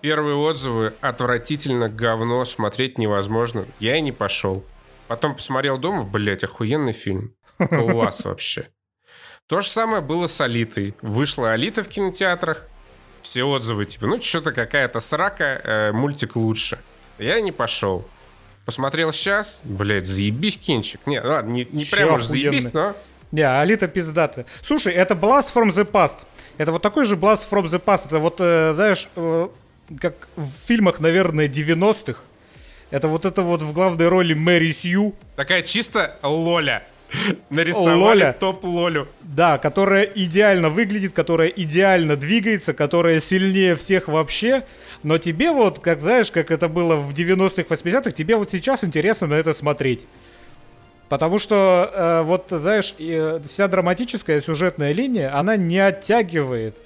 Первые отзывы отвратительно, говно, смотреть невозможно. Я и не пошел. Потом посмотрел дома, блять, охуенный фильм. Класс вообще. То же самое было с Алитой. Вышла Алита в кинотеатрах, все отзывы типа, ну что-то какая-то срака, э, мультик лучше. Я не пошел. Посмотрел сейчас, блядь, заебись кинчик. Не, ладно, не, не прям уж заебись, но... Не, Алита пиздата. Слушай, это Blast from the Past. Это вот такой же Blast from the Past. Это вот, э, знаешь, э, как в фильмах, наверное, 90-х. Это вот это вот в главной роли Мэри Сью. Такая чисто лоля. Нарисовали Лоля? топ лолю. Да, которая идеально выглядит, которая идеально двигается, которая сильнее всех вообще. Но тебе вот, как знаешь, как это было в 90-х, 80-х, тебе вот сейчас интересно на это смотреть. Потому что, э, вот, знаешь, э, вся драматическая сюжетная линия, она не оттягивает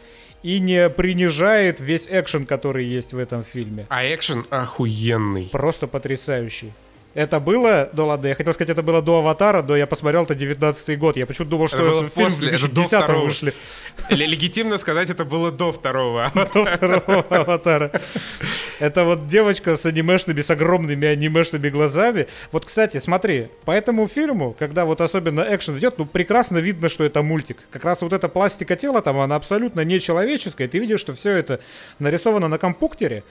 и не принижает весь экшен, который есть в этом фильме. А экшен охуенный. Просто потрясающий. Это было до Лады. Я хотел сказать, это было до Аватара, до я посмотрел, это 19 год. Я почему-то думал, что Это это фильм после, в это до 2010 вышли. Легитимно сказать, это было до второго. До второго Аватара. Это вот девочка с анимешными, с огромными анимешными глазами. Вот, кстати, смотри, по этому фильму, когда вот особенно экшен идет, ну, прекрасно видно, что это мультик. Как раз вот эта пластика тела там, она абсолютно нечеловеческая. Ты видишь, что все это нарисовано на компьютере.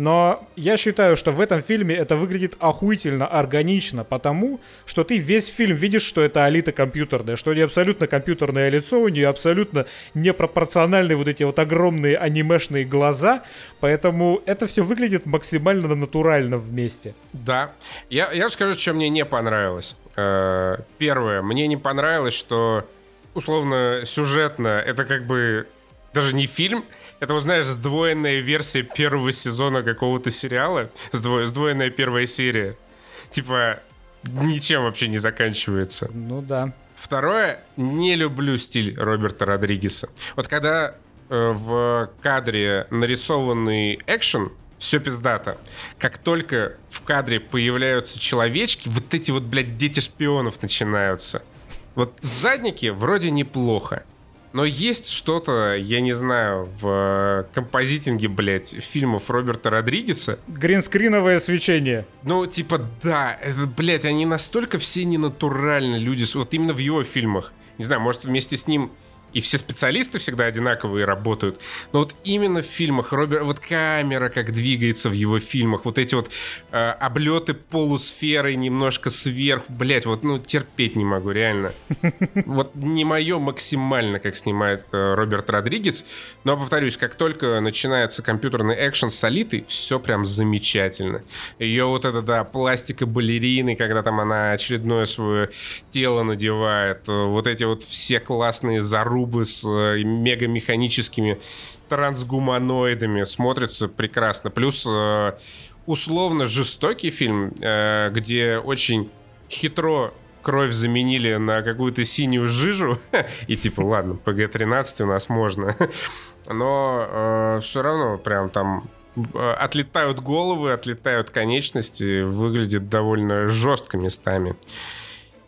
Но я считаю, что в этом фильме это выглядит охуительно органично, потому что ты весь фильм видишь, что это Алита компьютерная, что у абсолютно компьютерное лицо, у нее абсолютно непропорциональные вот эти вот огромные анимешные глаза, поэтому это все выглядит максимально натурально вместе. Да. Я, я скажу, что мне не понравилось. Э, Первое, мне не понравилось, что условно сюжетно это как бы даже не фильм, это, вот, знаешь, сдвоенная версия первого сезона какого-то сериала, сдво- сдвоенная первая серия. Типа, ничем вообще не заканчивается. Ну да. Второе, не люблю стиль Роберта Родригеса. Вот когда э, в кадре нарисованный экшен, все пиздато. Как только в кадре появляются человечки, вот эти вот, блядь, дети шпионов начинаются. Вот задники вроде неплохо. Но есть что-то, я не знаю, в композитинге, блядь, фильмов Роберта Родригеса, Гринскриновое свечение. ну, типа, да, это, блядь, они настолько все ненатуральные люди, вот именно в его фильмах. Не знаю, может, вместе с ним и все специалисты всегда одинаковые работают, но вот именно в фильмах Роберт, вот камера как двигается в его фильмах, вот эти вот э, облеты полусферы немножко сверху, блядь, вот, ну, терпеть не могу, реально. Вот не мое максимально, как снимает э, Роберт Родригес, но, повторюсь, как только начинается компьютерный экшен с Алитой, все прям замечательно. Ее вот это, да, пластика балерины, когда там она очередное свое тело надевает, э, вот эти вот все классные зарубы с э, мегамеханическими трансгуманоидами смотрится прекрасно. Плюс э, условно жестокий фильм, э, где очень хитро кровь заменили на какую-то синюю жижу. И типа, ладно, ПГ-13 у нас можно. Но все равно прям там э, отлетают головы, отлетают конечности, выглядит довольно жестко местами.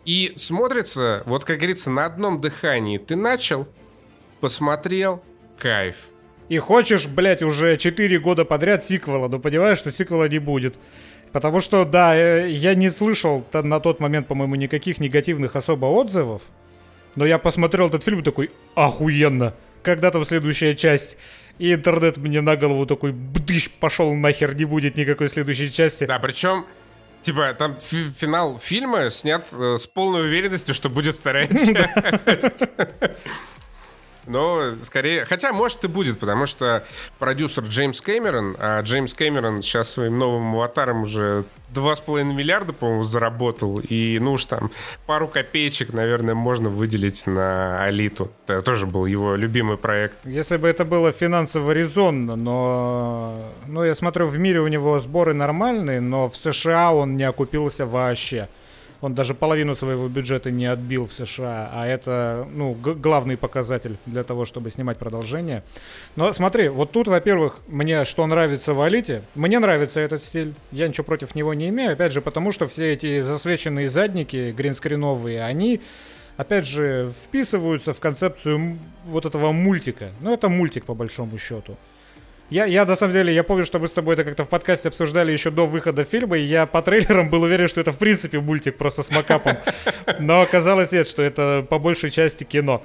И смотрится, вот как говорится, на одном дыхании. Ты начал, посмотрел, кайф. И хочешь, блядь, уже 4 года подряд сиквела, но понимаешь, что сиквела не будет. Потому что, да, э, я не слышал на тот момент, по-моему, никаких негативных особо отзывов. Но я посмотрел этот фильм и такой, охуенно. Когда там следующая часть? И интернет мне на голову такой, бдыщ, пошел нахер, не будет никакой следующей части. Да, причем Типа, там финал фильма снят э, с полной уверенностью, что будет вторая часть. Но скорее... Хотя, может, и будет, потому что продюсер Джеймс Кэмерон, а Джеймс Кэмерон сейчас своим новым аватаром уже 2,5 миллиарда, по-моему, заработал. И, ну уж там, пару копеечек, наверное, можно выделить на Алиту. Это тоже был его любимый проект. Если бы это было финансово резонно, но... Ну, я смотрю, в мире у него сборы нормальные, но в США он не окупился вообще. Он даже половину своего бюджета не отбил в США, а это, ну, главный показатель для того, чтобы снимать продолжение. Но смотри, вот тут, во-первых, мне что нравится в Алите, мне нравится этот стиль, я ничего против него не имею, опять же, потому что все эти засвеченные задники гринскриновые, они опять же, вписываются в концепцию вот этого мультика. Ну, это мультик, по большому счету. Я, я, на самом деле, я помню, что мы с тобой это как-то в подкасте обсуждали еще до выхода фильма, и я по трейлерам был уверен, что это в принципе мультик просто с макапом. Но оказалось нет, что это по большей части кино.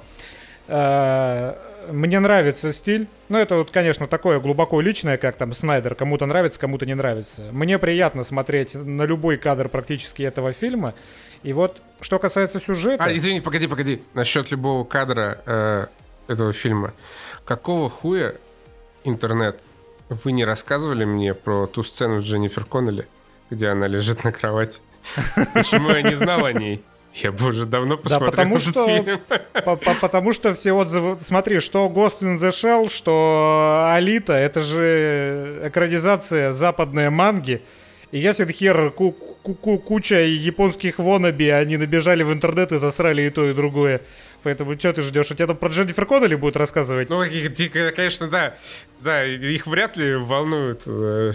А, мне нравится стиль. Ну, это вот, конечно, такое глубоко личное, как там Снайдер. Кому-то нравится, кому-то не нравится. Мне приятно смотреть на любой кадр практически этого фильма. И вот, что касается сюжета... А, извини, погоди, погоди. Насчет любого кадра э, этого фильма. Какого хуя интернет, вы не рассказывали мне про ту сцену с Дженнифер Коннелли, где она лежит на кровати? Почему я не знал о ней? Я бы уже давно посмотрел да, потому этот что, фильм. По -по потому что все отзывы... Смотри, что Ghost in the Shell, что Алита, это же экранизация западной манги. И ясен хер, ку -ку куча японских вонаби, они набежали в интернет и засрали и то, и другое. Поэтому что ты ждешь? У тебя там про Дженнифер Коннелли будут рассказывать? Ну, конечно, да. Да, их вряд ли волнуют. Э,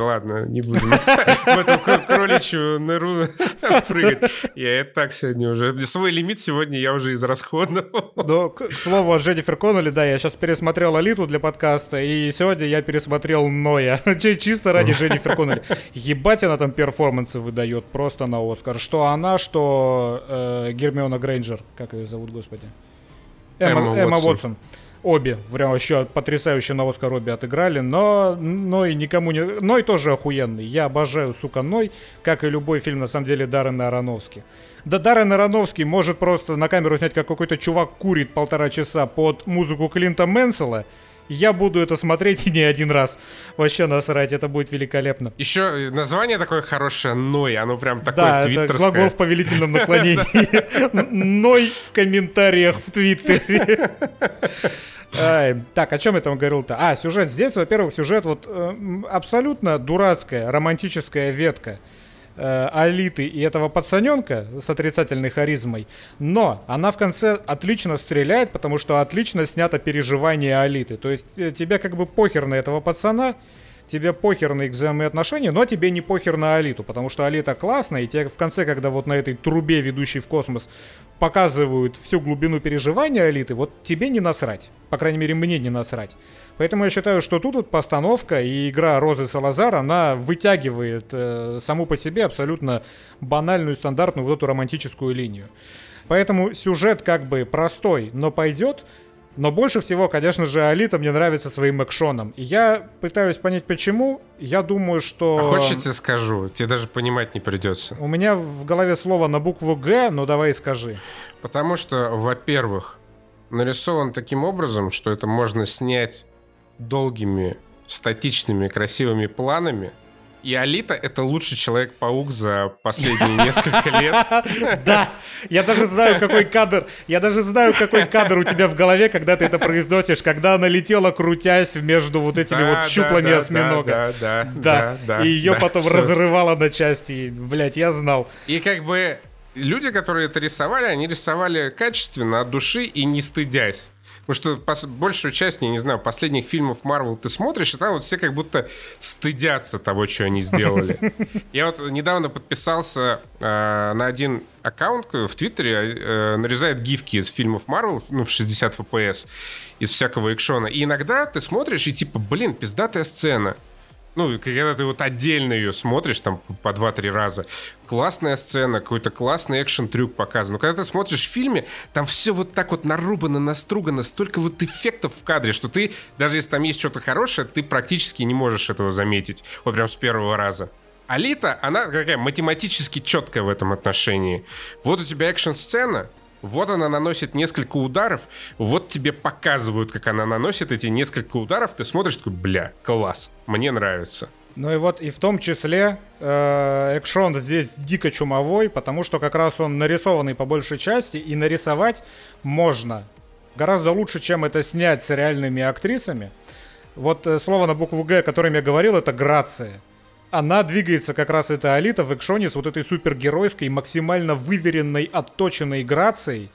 ладно, не будем в эту кроличью ныру прыгать. Я и так сегодня уже... Свой лимит сегодня я уже израсходовал. Но, к слову о Дженнифер Коннелли, да, я сейчас пересмотрел Алиту для подкаста, и сегодня я пересмотрел Ноя. Чисто ради Дженнифер Коннелли. Ебать она там перформансы выдает просто на Оскар. Что она, что э, Гермиона Грейнджер, как ее зовут, господи. Эмма, Эмма Уотсон. Обе, прям вообще потрясающе на Оскар обе отыграли, но Ной никому не... Ной тоже охуенный. Я обожаю, сука, Ной, как и любой фильм, на самом деле, Даррена Аронофски. Да Даррен Аронофский может просто на камеру снять, как какой-то чувак курит полтора часа под музыку Клинта Мэнсела, я буду это смотреть не один раз. Вообще насрать, это будет великолепно. Еще название такое хорошее, Ной, оно прям такое да, твиттерское. Да, глагол в повелительном наклонении. Ной в комментариях в Твиттере. Так, о чем я там говорил-то? А, сюжет здесь, во-первых, сюжет вот э, абсолютно дурацкая, романтическая ветка э, Алиты и этого пацаненка с отрицательной харизмой, но она в конце отлично стреляет, потому что отлично снято переживание Алиты. То есть э, тебе как бы похер на этого пацана, тебе похер на их взаимоотношения, но тебе не похер на Алиту, потому что Алита классная, и тебе в конце, когда вот на этой трубе, ведущей в космос, показывают всю глубину переживания Алиты, вот тебе не насрать. По крайней мере, мне не насрать. Поэтому я считаю, что тут вот постановка и игра Розы Салазар, она вытягивает э, саму по себе абсолютно банальную, стандартную вот эту романтическую линию. Поэтому сюжет как бы простой, но пойдет. Но больше всего, конечно же, Алита мне нравится своим экшоном. И я пытаюсь понять, почему. Я думаю, что... А хочешь, я тебе скажу? Тебе даже понимать не придется. У меня в голове слово на букву «Г», но давай скажи. Потому что, во-первых, нарисован таким образом, что это можно снять долгими, статичными, красивыми планами. И Алита — это лучший Человек-паук за последние несколько лет. Да, я даже знаю, какой кадр, я даже знаю, какой кадр у тебя в голове, когда ты это произносишь, когда она летела, крутясь между вот этими вот щуплами осьминога. Да, да, да. И ее потом разрывало на части. Блять, я знал. И как бы люди, которые это рисовали, они рисовали качественно, от души и не стыдясь. Потому что пос- большую часть, я не знаю, последних фильмов Марвел ты смотришь, и там вот все как будто стыдятся того, что они сделали. Я вот недавно подписался э, на один аккаунт в Твиттере, э, нарезает гифки из фильмов Марвел, ну, в 60 FPS, из всякого экшона. И иногда ты смотришь, и типа, блин, пиздатая сцена. Ну, когда ты вот отдельно ее смотришь, там, по 2-3 раза, классная сцена, какой-то классный экшен-трюк показан. Но когда ты смотришь в фильме, там все вот так вот нарубано, настругано, столько вот эффектов в кадре, что ты, даже если там есть что-то хорошее, ты практически не можешь этого заметить. Вот прям с первого раза. Алита, она какая математически четкая в этом отношении. Вот у тебя экшн-сцена, вот она наносит несколько ударов, вот тебе показывают, как она наносит эти несколько ударов, ты смотришь, такой, бля, класс, мне нравится. Ну и вот и в том числе э, экшон здесь дико чумовой, потому что как раз он нарисованный по большей части, и нарисовать можно гораздо лучше, чем это снять с реальными актрисами. Вот э, слово на букву Г, о котором я говорил, это грация она двигается как раз эта Алита в экшоне с вот этой супергеройской, максимально выверенной, отточенной грацией,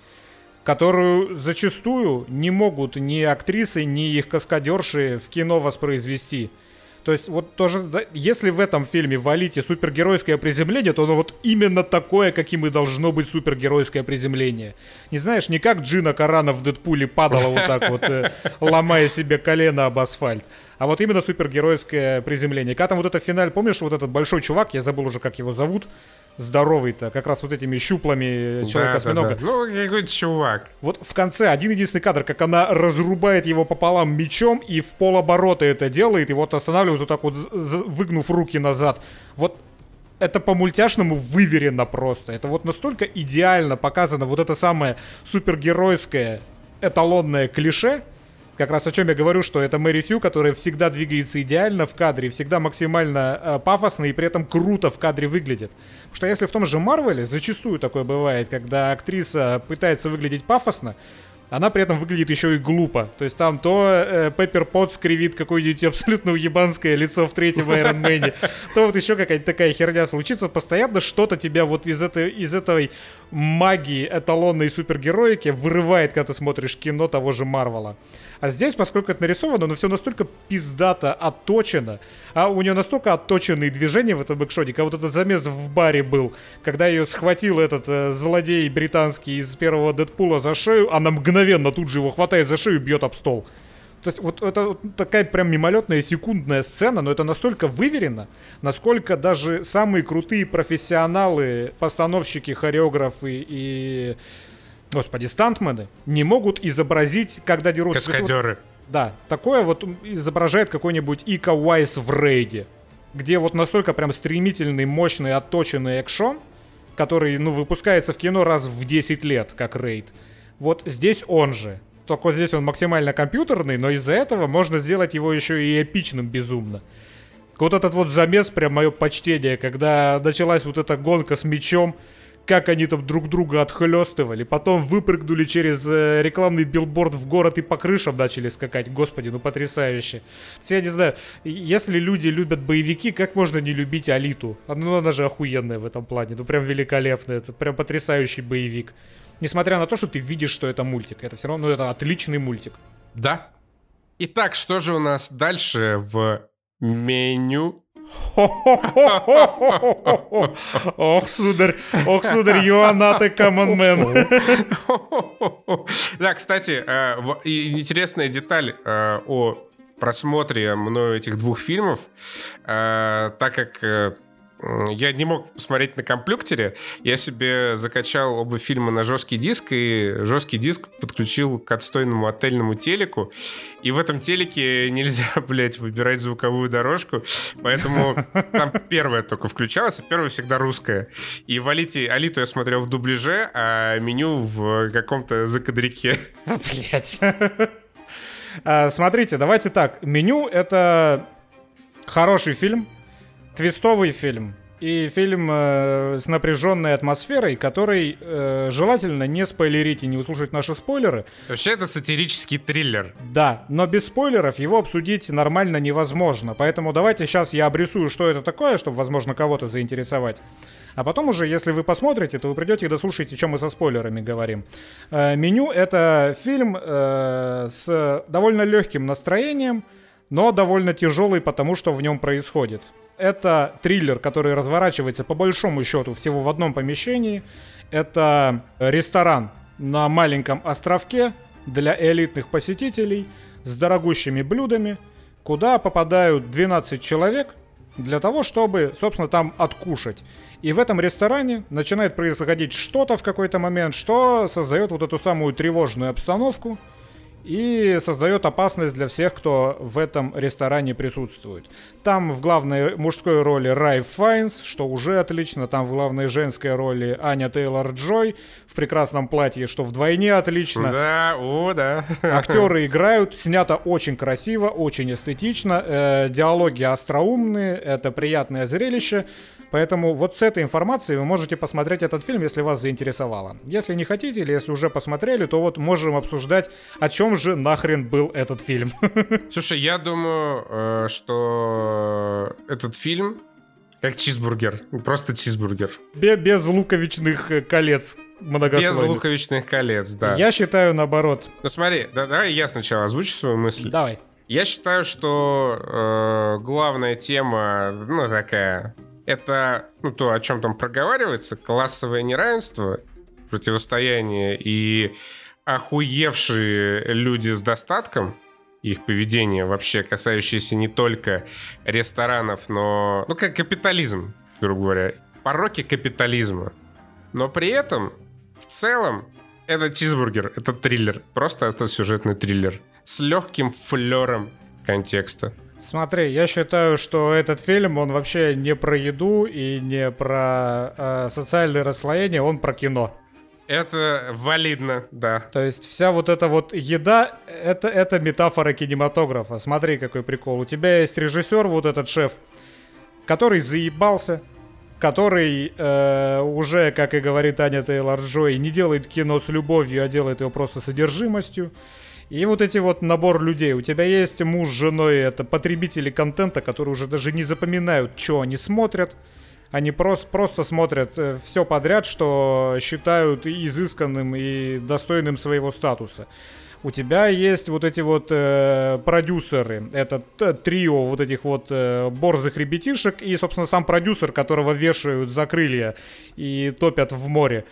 которую зачастую не могут ни актрисы, ни их каскадерши в кино воспроизвести. То есть вот тоже, да, если в этом фильме валите супергеройское приземление, то оно вот именно такое, каким и должно быть супергеройское приземление. Не знаешь, не как Джина Карана в Дэдпуле падала вот так вот, э, ломая себе колено об асфальт, а вот именно супергеройское приземление. Когда там вот это финаль, помнишь, вот этот большой чувак, я забыл уже, как его зовут, здоровый-то, как раз вот этими щуплами человека-осьминога. Да, да, да. Ну, какой-то чувак. Вот в конце один единственный кадр, как она разрубает его пополам мечом и в полоборота это делает, и вот останавливается вот так вот, выгнув руки назад. Вот это по-мультяшному выверено просто. Это вот настолько идеально показано вот это самое супергеройское эталонное клише, как раз о чем я говорю, что это Мэри Сью, которая всегда двигается идеально в кадре, всегда максимально э, пафосно и при этом круто в кадре выглядит. Потому что если в том же Марвеле зачастую такое бывает, когда актриса пытается выглядеть пафосно, она при этом выглядит еще и глупо. То есть там то э, Пеппер Пот скривит какое-нибудь абсолютно уебанское лицо в третьем Man, то вот еще какая-то такая херня случится. Постоянно что-то тебя вот из этой, из этой магии эталонной супергероики вырывает, когда ты смотришь кино того же Марвела. А здесь, поскольку это нарисовано, но все настолько пиздато отточено, а у нее настолько отточенные движения в этом экшоне, как вот этот замес в баре был, когда ее схватил этот э, злодей британский из первого Дэдпула за шею, она мгновенно тут же его хватает за шею и бьет об стол. То есть вот это вот такая прям мимолетная секундная сцена, но это настолько выверено, насколько даже самые крутые профессионалы, постановщики, хореографы и господи, стантмены не могут изобразить, когда дерутся... Каскадеры. Да, такое вот изображает какой-нибудь Ика Уайс в рейде, где вот настолько прям стремительный, мощный, отточенный экшон, который, ну, выпускается в кино раз в 10 лет, как рейд. Вот здесь он же. Только здесь он максимально компьютерный, но из-за этого можно сделать его еще и эпичным безумно. Вот этот вот замес, прям мое почтение, когда началась вот эта гонка с мечом, как они там друг друга отхлестывали, потом выпрыгнули через э, рекламный билборд в город и по крышам начали скакать. Господи, ну потрясающе. Я не знаю, если люди любят боевики, как можно не любить Алиту? Ну она же охуенная в этом плане, ну прям великолепная, это прям потрясающий боевик. Несмотря на то, что ты видишь, что это мультик, это все равно ну, это отличный мультик. Да. Итак, что же у нас дальше в меню Ох, сударь, ох, сударь, you are not a common man. Да, кстати, э, интересная деталь э, о просмотре мною этих двух фильмов, э, так как я не мог посмотреть на компьютере. Я себе закачал оба фильма на жесткий диск, и жесткий диск подключил к отстойному отельному телеку. И в этом телеке нельзя, блядь, выбирать звуковую дорожку. Поэтому там первая только включалась, а первая всегда русская. И в Алите, Алиту я смотрел в дубляже, а меню в каком-то закадрике. Блять. А, смотрите, давайте так. Меню — это хороший фильм, твистовый фильм и фильм э, с напряженной атмосферой, который э, желательно не спойлерить и не услышать наши спойлеры. Вообще это сатирический триллер. Да, но без спойлеров его обсудить нормально невозможно. Поэтому давайте сейчас я обрисую, что это такое, чтобы, возможно, кого-то заинтересовать. А потом уже, если вы посмотрите, то вы придете и дослушаете, чем мы со спойлерами говорим. Э, меню — это фильм э, с довольно легким настроением, но довольно тяжелый, потому что в нем происходит. Это триллер, который разворачивается по большому счету всего в одном помещении. Это ресторан на маленьком островке для элитных посетителей с дорогущими блюдами, куда попадают 12 человек для того, чтобы, собственно, там откушать. И в этом ресторане начинает происходить что-то в какой-то момент, что создает вот эту самую тревожную обстановку – и создает опасность для всех, кто в этом ресторане присутствует. Там в главной мужской роли Райф Файнс, что уже отлично, там в главной женской роли Аня Тейлор-Джой в прекрасном платье, что вдвойне отлично. Да, о, да. Актеры играют, снято очень красиво, очень эстетично, э, диалоги остроумные, это приятное зрелище. Поэтому вот с этой информацией вы можете посмотреть этот фильм, если вас заинтересовало. Если не хотите, или если уже посмотрели, то вот можем обсуждать, о чем же нахрен был этот фильм. Слушай, я думаю, э, что этот фильм как чизбургер. Просто чизбургер. Без, без луковичных э, колец многослойных. Без луковичных колец, да. Я считаю наоборот. Ну смотри, да, давай я сначала озвучу свою мысль. Давай. Я считаю, что э, главная тема, ну, такая это ну, то, о чем там проговаривается, классовое неравенство, противостояние и охуевшие люди с достатком, их поведение вообще касающееся не только ресторанов, но, ну, как капитализм, грубо говоря, пороки капитализма. Но при этом, в целом, это чизбургер, это триллер, просто это сюжетный триллер с легким флером контекста. Смотри, я считаю, что этот фильм, он вообще не про еду и не про э, социальное расслоение, он про кино. Это валидно, да. То есть вся вот эта вот еда, это, это метафора кинематографа. Смотри, какой прикол. У тебя есть режиссер, вот этот шеф, который заебался, который э, уже, как и говорит Аня Тейлор-Джой, не делает кино с любовью, а делает его просто содержимостью. И вот эти вот набор людей. У тебя есть муж с женой, это потребители контента, которые уже даже не запоминают, что они смотрят. Они просто, просто смотрят э, все подряд, что считают изысканным и достойным своего статуса. У тебя есть вот эти вот э, продюсеры, это трио вот этих вот э, борзых ребятишек и, собственно, сам продюсер, которого вешают за крылья и топят в море.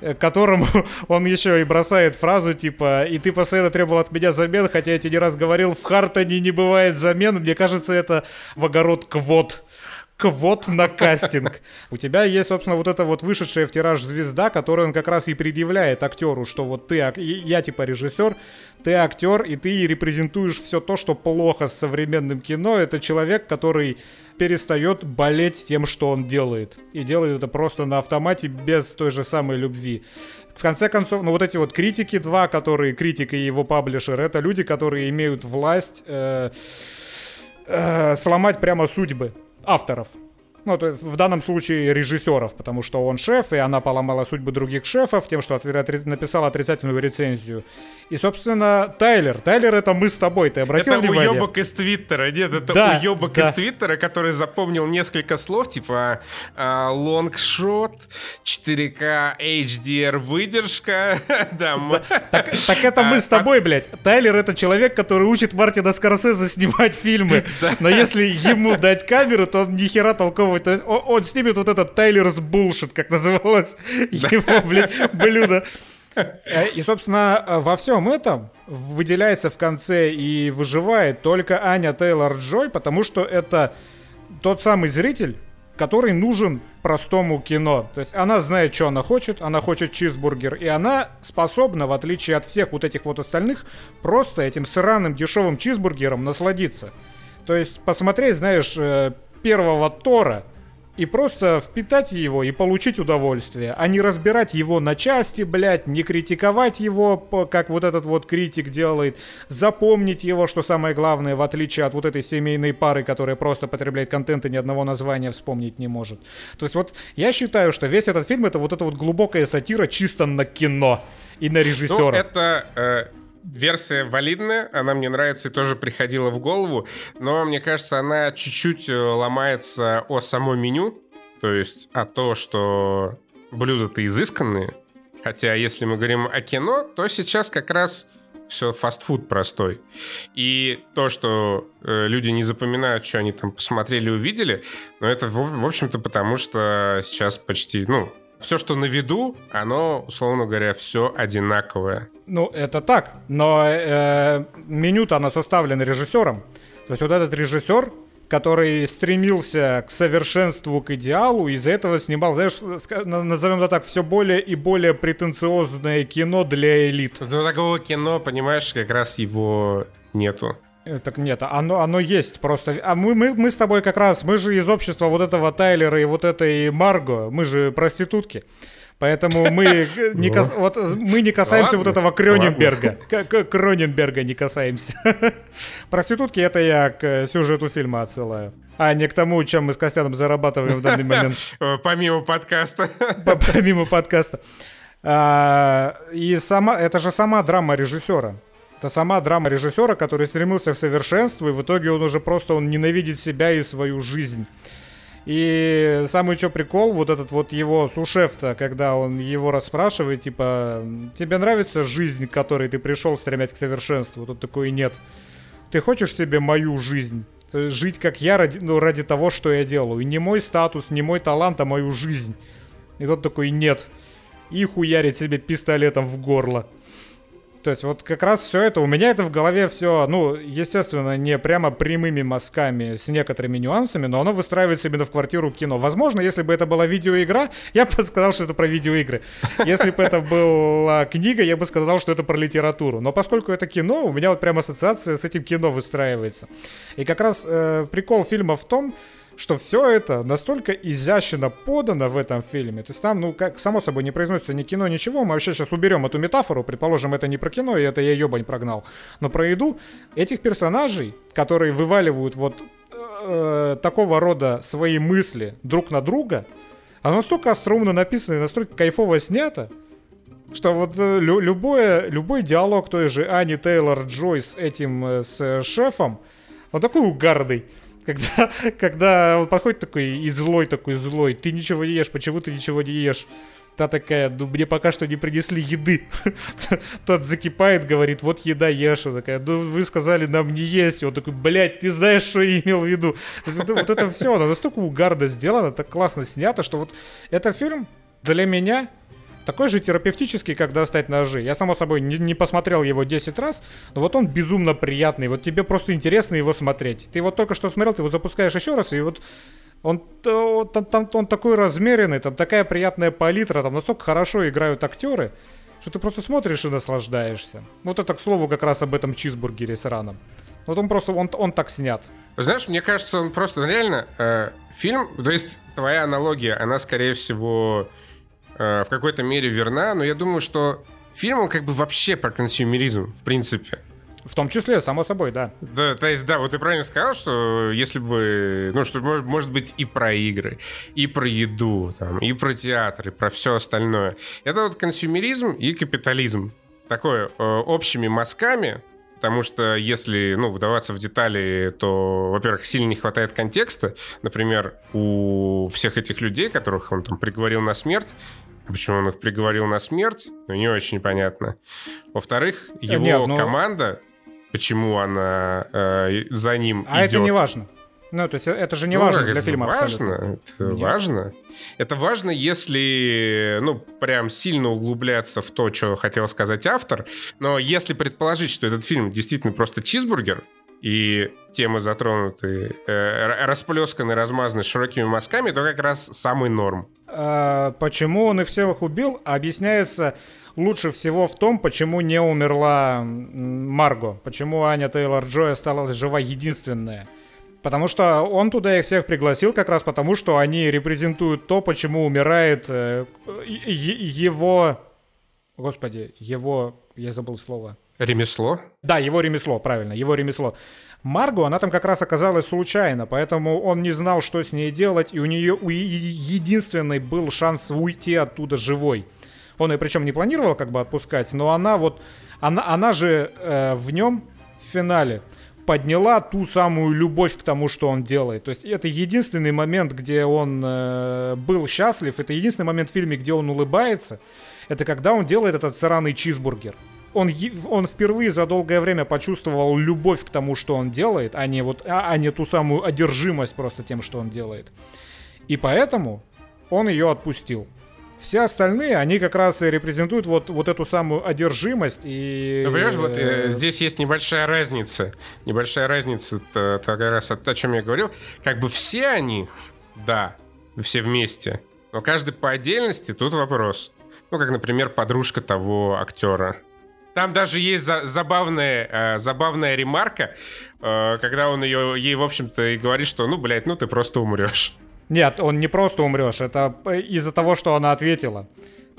Э, которому он еще и бросает фразу типа «И ты постоянно требовал от меня замен, хотя я тебе не раз говорил, в Хартоне не бывает замен». Мне кажется, это в огород квот квот на кастинг. У тебя есть, собственно, вот эта вот вышедшая в тираж звезда, которую он как раз и предъявляет актеру, что вот ты, я типа режиссер, ты актер, и ты репрезентуешь все то, что плохо с современным кино. Это человек, который перестает болеть тем, что он делает. И делает это просто на автомате, без той же самой любви. В конце концов, ну вот эти вот критики два, которые критик и его паблишер, это люди, которые имеют власть э, э, сломать прямо судьбы авторов. Ну, то в данном случае режиссеров, потому что он шеф, и она поломала судьбу других шефов тем, что отри- написала отрицательную рецензию. И, собственно, Тайлер. Тайлер это мы с тобой, ты обратил это внимание? Это уебок из Твиттера, нет, это да, уебок да. из Твиттера, который запомнил несколько слов, типа лонгшот, 4К HDR выдержка, да. Так, так это мы с а, тобой, блядь. Тайлер это человек, который учит Мартина Скорсезе снимать фильмы. Но если ему дать камеру, то он нихера толковый. То есть он, он снимет вот этот Тайлерс булшит, как называлось его, блядь, блюдо. Э, и, собственно, во всем этом выделяется в конце и выживает только Аня Тейлор-Джой, потому что это тот самый зритель, который нужен простому кино. То есть она знает, что она хочет, она хочет чизбургер, и она способна, в отличие от всех вот этих вот остальных, просто этим сраным дешевым чизбургером насладиться. То есть посмотреть, знаешь, э, первого Тора — и просто впитать его и получить удовольствие, а не разбирать его на части, блядь, не критиковать его, как вот этот вот критик делает, запомнить его, что самое главное, в отличие от вот этой семейной пары, которая просто потребляет контент и ни одного названия вспомнить не может. То есть вот я считаю, что весь этот фильм это вот эта вот глубокая сатира чисто на кино и на режиссеров. Ну, это э, версия валидная, она мне нравится и тоже приходила в голову, но мне кажется, она чуть-чуть э, ломается о само меню, То есть, а то, что блюда-то изысканные, хотя если мы говорим о кино, то сейчас как раз все фастфуд простой. И то, что э, люди не запоминают, что они там посмотрели, увидели, но это, в, в общем-то, потому что сейчас почти, ну, все, что на виду, оно, условно говоря, все одинаковое. Ну, это так, но э, меню-то оно составлено режиссером. То есть вот этот режиссер, который стремился к совершенству, к идеалу, из-за этого снимал, знаешь, назовем это так, все более и более претенциозное кино для элит. Ну, такого кино, понимаешь, как раз его нету. Э, так нет, оно, оно есть просто. А мы, мы, мы с тобой как раз, мы же из общества вот этого Тайлера и вот этой Марго, мы же проститутки. Поэтому мы не, кас... вот, мы не касаемся ладно, вот этого Кроненберга. Кроненберга не касаемся. Проститутки это я к сюжету фильма отсылаю. А не к тому, чем мы с Костяном зарабатываем в данный момент. Помимо подкаста. Помимо подкаста. А, и сама, это же сама драма режиссера. Это сама драма режиссера, который стремился к совершенству, и в итоге он уже просто он ненавидит себя и свою жизнь. И самый что прикол, вот этот вот его сушеф-то, когда он его расспрашивает, типа, тебе нравится жизнь, к которой ты пришел, стремясь к совершенству? Тут такой, нет. Ты хочешь себе мою жизнь? Жить как я ради, ну, ради того, что я делаю. И не мой статус, не мой талант, а мою жизнь. И тот такой, нет. И хуярит себе пистолетом в горло. То есть вот как раз все это, у меня это в голове все, ну, естественно, не прямо прямыми мазками с некоторыми нюансами, но оно выстраивается именно в квартиру кино. Возможно, если бы это была видеоигра, я бы сказал, что это про видеоигры. Если бы это была книга, я бы сказал, что это про литературу. Но поскольку это кино, у меня вот прям ассоциация с этим кино выстраивается. И как раз э, прикол фильма в том, что все это настолько изящно подано в этом фильме. То есть там, ну, как само собой, не произносится ни кино, ничего. Мы вообще сейчас уберем эту метафору. Предположим, это не про кино, и это я ебань прогнал. Но про еду этих персонажей, которые вываливают вот э, такого рода свои мысли друг на друга, оно настолько остроумно написано и настолько кайфово снято, что вот э, лю- любое, любой диалог той же Ани Тейлор Джой с этим, э, с шефом, он такой угарный когда, когда он подходит такой и злой такой злой, ты ничего не ешь, почему ты ничего не ешь? Та такая, ну мне пока что не принесли еды. Тот закипает, говорит, вот еда ешь. Он такая, ну вы сказали нам не есть. Он такой, блядь, ты знаешь, что я имел в виду. Вот это все, оно настолько угарно сделано, так классно снято, что вот это фильм для меня такой же терапевтический, как достать ножи. Я, само собой, не, не посмотрел его 10 раз, но вот он безумно приятный. Вот тебе просто интересно его смотреть. Ты вот только что смотрел, ты его запускаешь еще раз, и вот он, он, там, он такой размеренный, там такая приятная палитра, там настолько хорошо играют актеры, что ты просто смотришь и наслаждаешься. Вот это, к слову, как раз об этом чизбургере с раном. Вот он просто, он, он так снят. Знаешь, мне кажется, он просто реально э, фильм, то есть твоя аналогия, она, скорее всего, э, в какой-то мере верна, но я думаю, что фильм, он как бы вообще про консюмеризм, в принципе. В том числе, само собой, да. Да, то есть, да, вот ты правильно сказал, что если бы, ну, что может, может быть и про игры, и про еду, там, и про театр, и про все остальное. Это вот консюмеризм и капитализм. Такое э, общими мазками, Потому что если, ну, вдаваться в детали, то, во-первых, сильно не хватает контекста. Например, у всех этих людей, которых он там приговорил на смерть, Почему он их приговорил на смерть, ну, не очень понятно. Во-вторых, э, его Нет, ну... команда, почему она э, за ним а идет... это не важно. Ну, то есть э, это же не ну, важно для фильма важно, абсолютно. Это Нет. важно. Это важно, если, ну, прям сильно углубляться в то, что хотел сказать автор. Но если предположить, что этот фильм действительно просто чизбургер, и темы затронуты, э, расплесканы, размазаны широкими мазками, то как раз самый норм. А, почему он их всех убил, объясняется лучше всего в том, почему не умерла Марго, почему Аня Тейлор Джой осталась жива единственная. Потому что он туда их всех пригласил как раз потому, что они репрезентуют то, почему умирает э, его... Господи, его... Я забыл слово. Ремесло? Да, его ремесло, правильно, его ремесло. Маргу, она там как раз оказалась случайно, поэтому он не знал, что с ней делать, и у нее у единственный был шанс уйти оттуда живой. Он ее причем не планировал как бы отпускать, но она вот, она, она же э, в нем в финале подняла ту самую любовь к тому, что он делает. То есть это единственный момент, где он э, был счастлив, это единственный момент в фильме, где он улыбается, это когда он делает этот сраный чизбургер. Он, он впервые за долгое время почувствовал любовь к тому, что он делает, а не, вот, а, а не ту самую одержимость просто тем, что он делает. И поэтому он ее отпустил. Все остальные, они как раз и репрезентуют вот, вот эту самую одержимость и... Ну, понимаешь, вот э, здесь есть небольшая разница. Небольшая разница, это как раз о, о чем я говорил. Как бы все они, да, все вместе, но каждый по отдельности, тут вопрос. Ну, как, например, подружка того актера. Там даже есть за забавная, э, забавная ремарка, э, когда он ее, ей, в общем-то, и говорит, что, ну, блядь, ну ты просто умрешь. Нет, он не просто умрешь, это из-за того, что она ответила.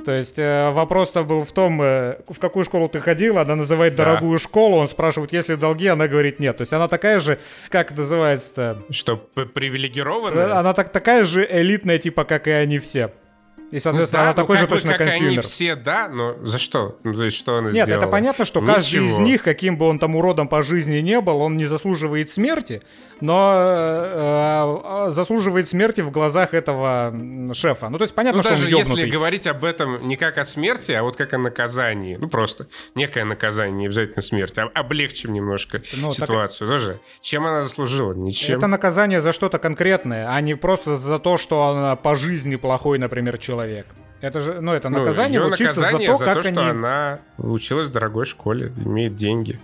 То есть э, вопрос-то был в том, э, в какую школу ты ходила, она называет да. дорогую школу, он спрашивает, есть ли долги, она говорит нет. То есть она такая же, как называется-то? Что, привилегированная? Она так, такая же элитная, типа, как и они все. И, соответственно, ну, да, она такой ну, же как, точно как consumer. они все, да, но за что? Ну, то есть, что она Нет, сделала? это понятно, что Ничего. каждый из них, каким бы он там уродом по жизни не был, он не заслуживает смерти, но э, э, заслуживает смерти в глазах этого шефа. Ну, то есть, понятно, ну, что даже он ёбнутый. если говорить об этом не как о смерти, а вот как о наказании. Ну, просто некое наказание, не обязательно смерть. А, облегчим немножко Ну, так- ситуацию тоже. Чем она заслужила? Ничем. Это наказание за что-то конкретное, а не просто за то, что она по жизни плохой, например, человек. Это же, ну, это Ну, наказание её вот чисто наказание за то, как что они... она училась в дорогой школе, имеет деньги.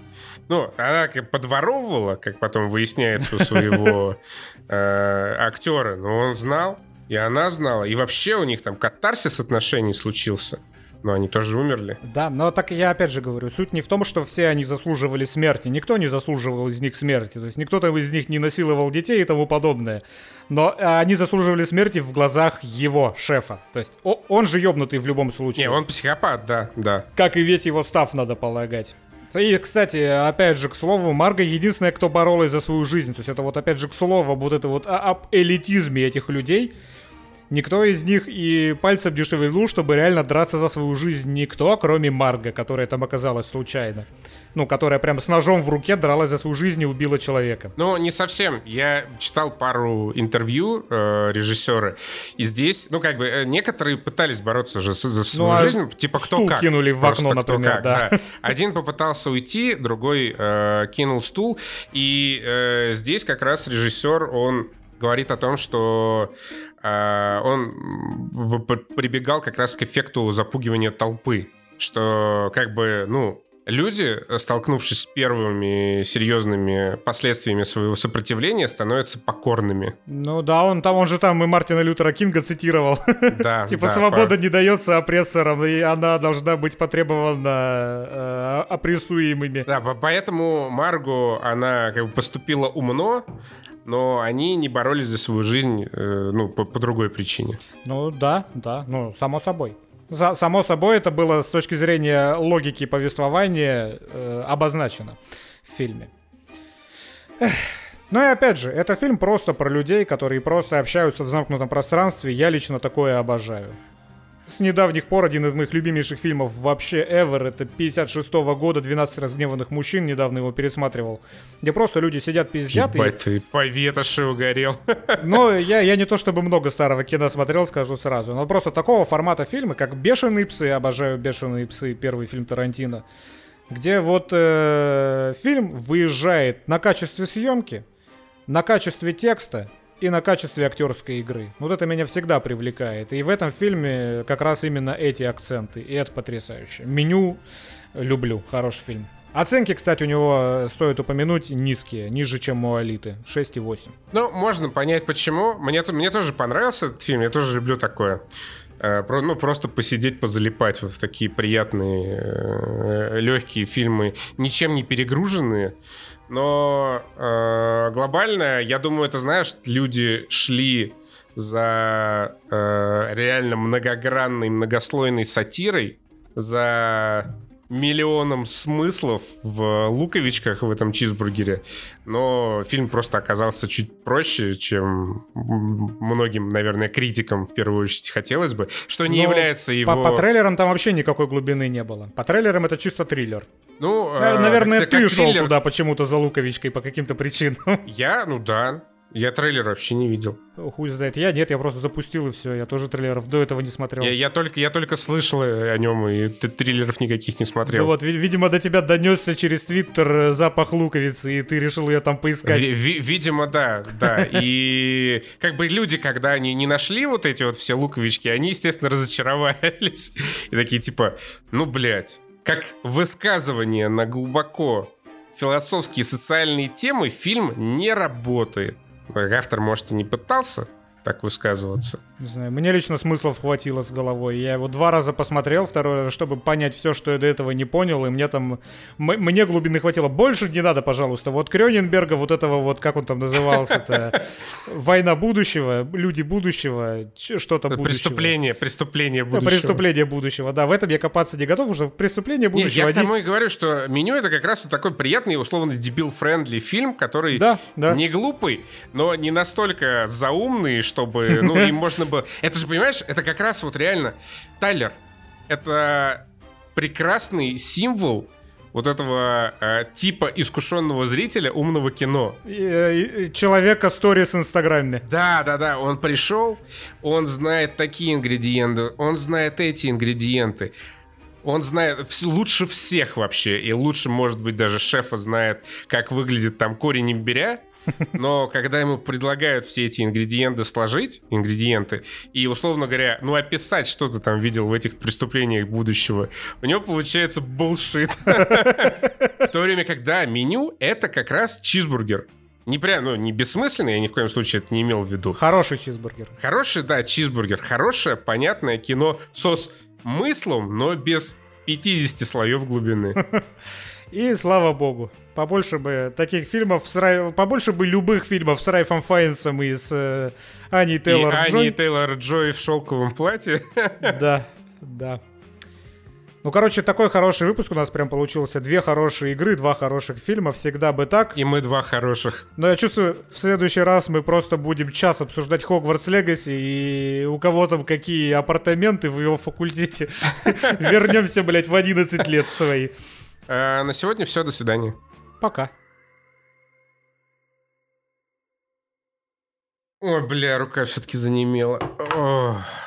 Ну, она как подворовывала, как потом выясняется у своего э, актера, но он знал, и она знала. И вообще у них там катарсис отношений случился. Но они тоже умерли. Да, но так я опять же говорю, суть не в том, что все они заслуживали смерти. Никто не заслуживал из них смерти. То есть никто там из них не насиловал детей и тому подобное. Но а, они заслуживали смерти в глазах его шефа. То есть он же ёбнутый в любом случае. Не, он психопат, да, да. Как и весь его став, надо полагать. И, кстати, опять же, к слову, Марга единственная, кто боролась за свою жизнь. То есть это вот, опять же, к слову, вот это вот о- об элитизме этих людей. Никто из них и пальцем не шевельнул, чтобы реально драться за свою жизнь. Никто, кроме Марга, которая там оказалась случайно. Ну, которая прям с ножом в руке дралась за свою жизнь и убила человека. Ну, не совсем. Я читал пару интервью э, режиссера, и здесь, ну, как бы, э, некоторые пытались бороться же за свою а жизнь, типа кто стул как. кинули в окно, например, как, да. Один попытался уйти, другой э, кинул стул, и э, здесь как раз режиссер, он говорит о том, что э, он прибегал как раз к эффекту запугивания толпы, что как бы, ну, люди, столкнувшись с первыми серьезными последствиями своего сопротивления, становятся покорными. Ну да, он там, он же там и Мартина Лютера Кинга цитировал. Да, Типа да, свобода не дается опрессорам, и она должна быть потребована э, опрессуемыми. Да, по- поэтому Марго, она как бы поступила умно, но они не боролись за свою жизнь, э, ну, по, по другой причине. Ну да, да, ну само собой. За- само собой это было с точки зрения логики повествования э, обозначено в фильме. Эх. Ну и опять же, это фильм просто про людей, которые просто общаются в замкнутом пространстве. Я лично такое обожаю. С недавних пор один из моих любимейших фильмов вообще ever, это 56 года «12 разгневанных мужчин», недавно его пересматривал, где просто люди сидят пиздят и Ебать, ты по ветоши угорел. ну, я, я не то чтобы много старого кино смотрел, скажу сразу, но просто такого формата фильмы, как «Бешеные псы», обожаю «Бешеные псы», первый фильм Тарантино, где вот э, фильм выезжает на качестве съемки, на качестве текста и на качестве актерской игры. Вот это меня всегда привлекает. И в этом фильме как раз именно эти акценты. И это потрясающе. Меню люблю. Хороший фильм. Оценки, кстати, у него, э, стоит упомянуть, низкие. Ниже, чем у Алиты. 6,8. Ну, можно понять, почему. Мне, мне тоже понравился этот фильм, я тоже люблю такое. Э, Ну, просто посидеть, позалипать вот в такие приятные, э, легкие фильмы, ничем не перегруженные. Но э, глобально, я думаю, это, знаешь, люди шли за э, реально многогранной, многослойной сатирой, за миллионом смыслов в луковичках в этом чизбургере, но фильм просто оказался чуть проще, чем многим, наверное, критикам в первую очередь хотелось бы, что не Но является его... По, по трейлерам там вообще никакой глубины не было. По трейлерам это чисто триллер. Ну, Э, э, Наверное, ты шел триллер- туда почему-то за Луковичкой по каким-то причинам. Я, ну да. Я трейлер вообще не видел. Хуй знает. Я нет, я просто запустил и все. Я тоже трейлеров до этого не смотрел. Я, я только, я только слышал о нем, и т- триллеров никаких не смотрел. вот, ви- видимо, до тебя донесся через Твиттер э, запах луковицы, и ты решил ее там поискать. Ви- ви- видимо, да, да. И как бы люди, когда они не нашли вот эти вот все луковички, они, естественно, разочаровались. И такие типа, ну, блядь, как высказывание на глубоко философские и социальные темы фильм не работает. Автор, может, и не пытался так высказываться. Не знаю, мне лично смыслов хватило с головой. Я его два раза посмотрел, второй раз, чтобы понять все, что я до этого не понял, и мне там... м- мне глубины хватило. Больше не надо, пожалуйста. Вот Кроненберга, вот этого вот, как он там назывался-то, «Война будущего», «Люди будущего», что-то будущего. Преступление, преступление Да, будущего. Преступление будущего, да. В этом я копаться не готов, уже преступление будущего. я к тому и говорю, что меню это как раз вот такой приятный, условно, дебил- friendly фильм, который Да, да. не глупый, но не настолько заумный, чтобы, ну, им можно было... Это же, понимаешь, это как раз вот реально... Тайлер, это прекрасный символ вот этого э, типа искушенного зрителя умного кино. И, э, и- Человека сторис в Инстаграме. Да, да, да, он пришел, он знает такие ингредиенты, он знает эти ингредиенты. Он знает лучше всех вообще, и лучше, может быть, даже шефа знает, как выглядит там корень имбиря. Но когда ему предлагают все эти ингредиенты сложить, ингредиенты, и, условно говоря, ну, описать, что ты там видел в этих преступлениях будущего, у него получается булшит. В то время, когда меню — это как раз чизбургер. Не прям, ну, не бессмысленный, я ни в коем случае это не имел в виду. Хороший чизбургер. Хороший, да, чизбургер. Хорошее, понятное кино со смыслом, но без 50 слоев глубины. И слава богу. Побольше бы таких фильмов, с Рай- побольше бы любых фильмов с Райфом Файнсом и с э, Аней И Тейлор Ани Тейлор Джой в шелковом платье. Да, да. Ну, короче, такой хороший выпуск у нас прям получился. Две хорошие игры, два хороших фильма. Всегда бы так. И мы два хороших. Но я чувствую, в следующий раз мы просто будем час обсуждать Хогвартс Легаси и у кого там какие апартаменты в его факультете. Вернемся, блядь, в 11 лет в свои. А на сегодня все, до свидания. Пока. Ой, бля, рука все-таки занемела. Ох.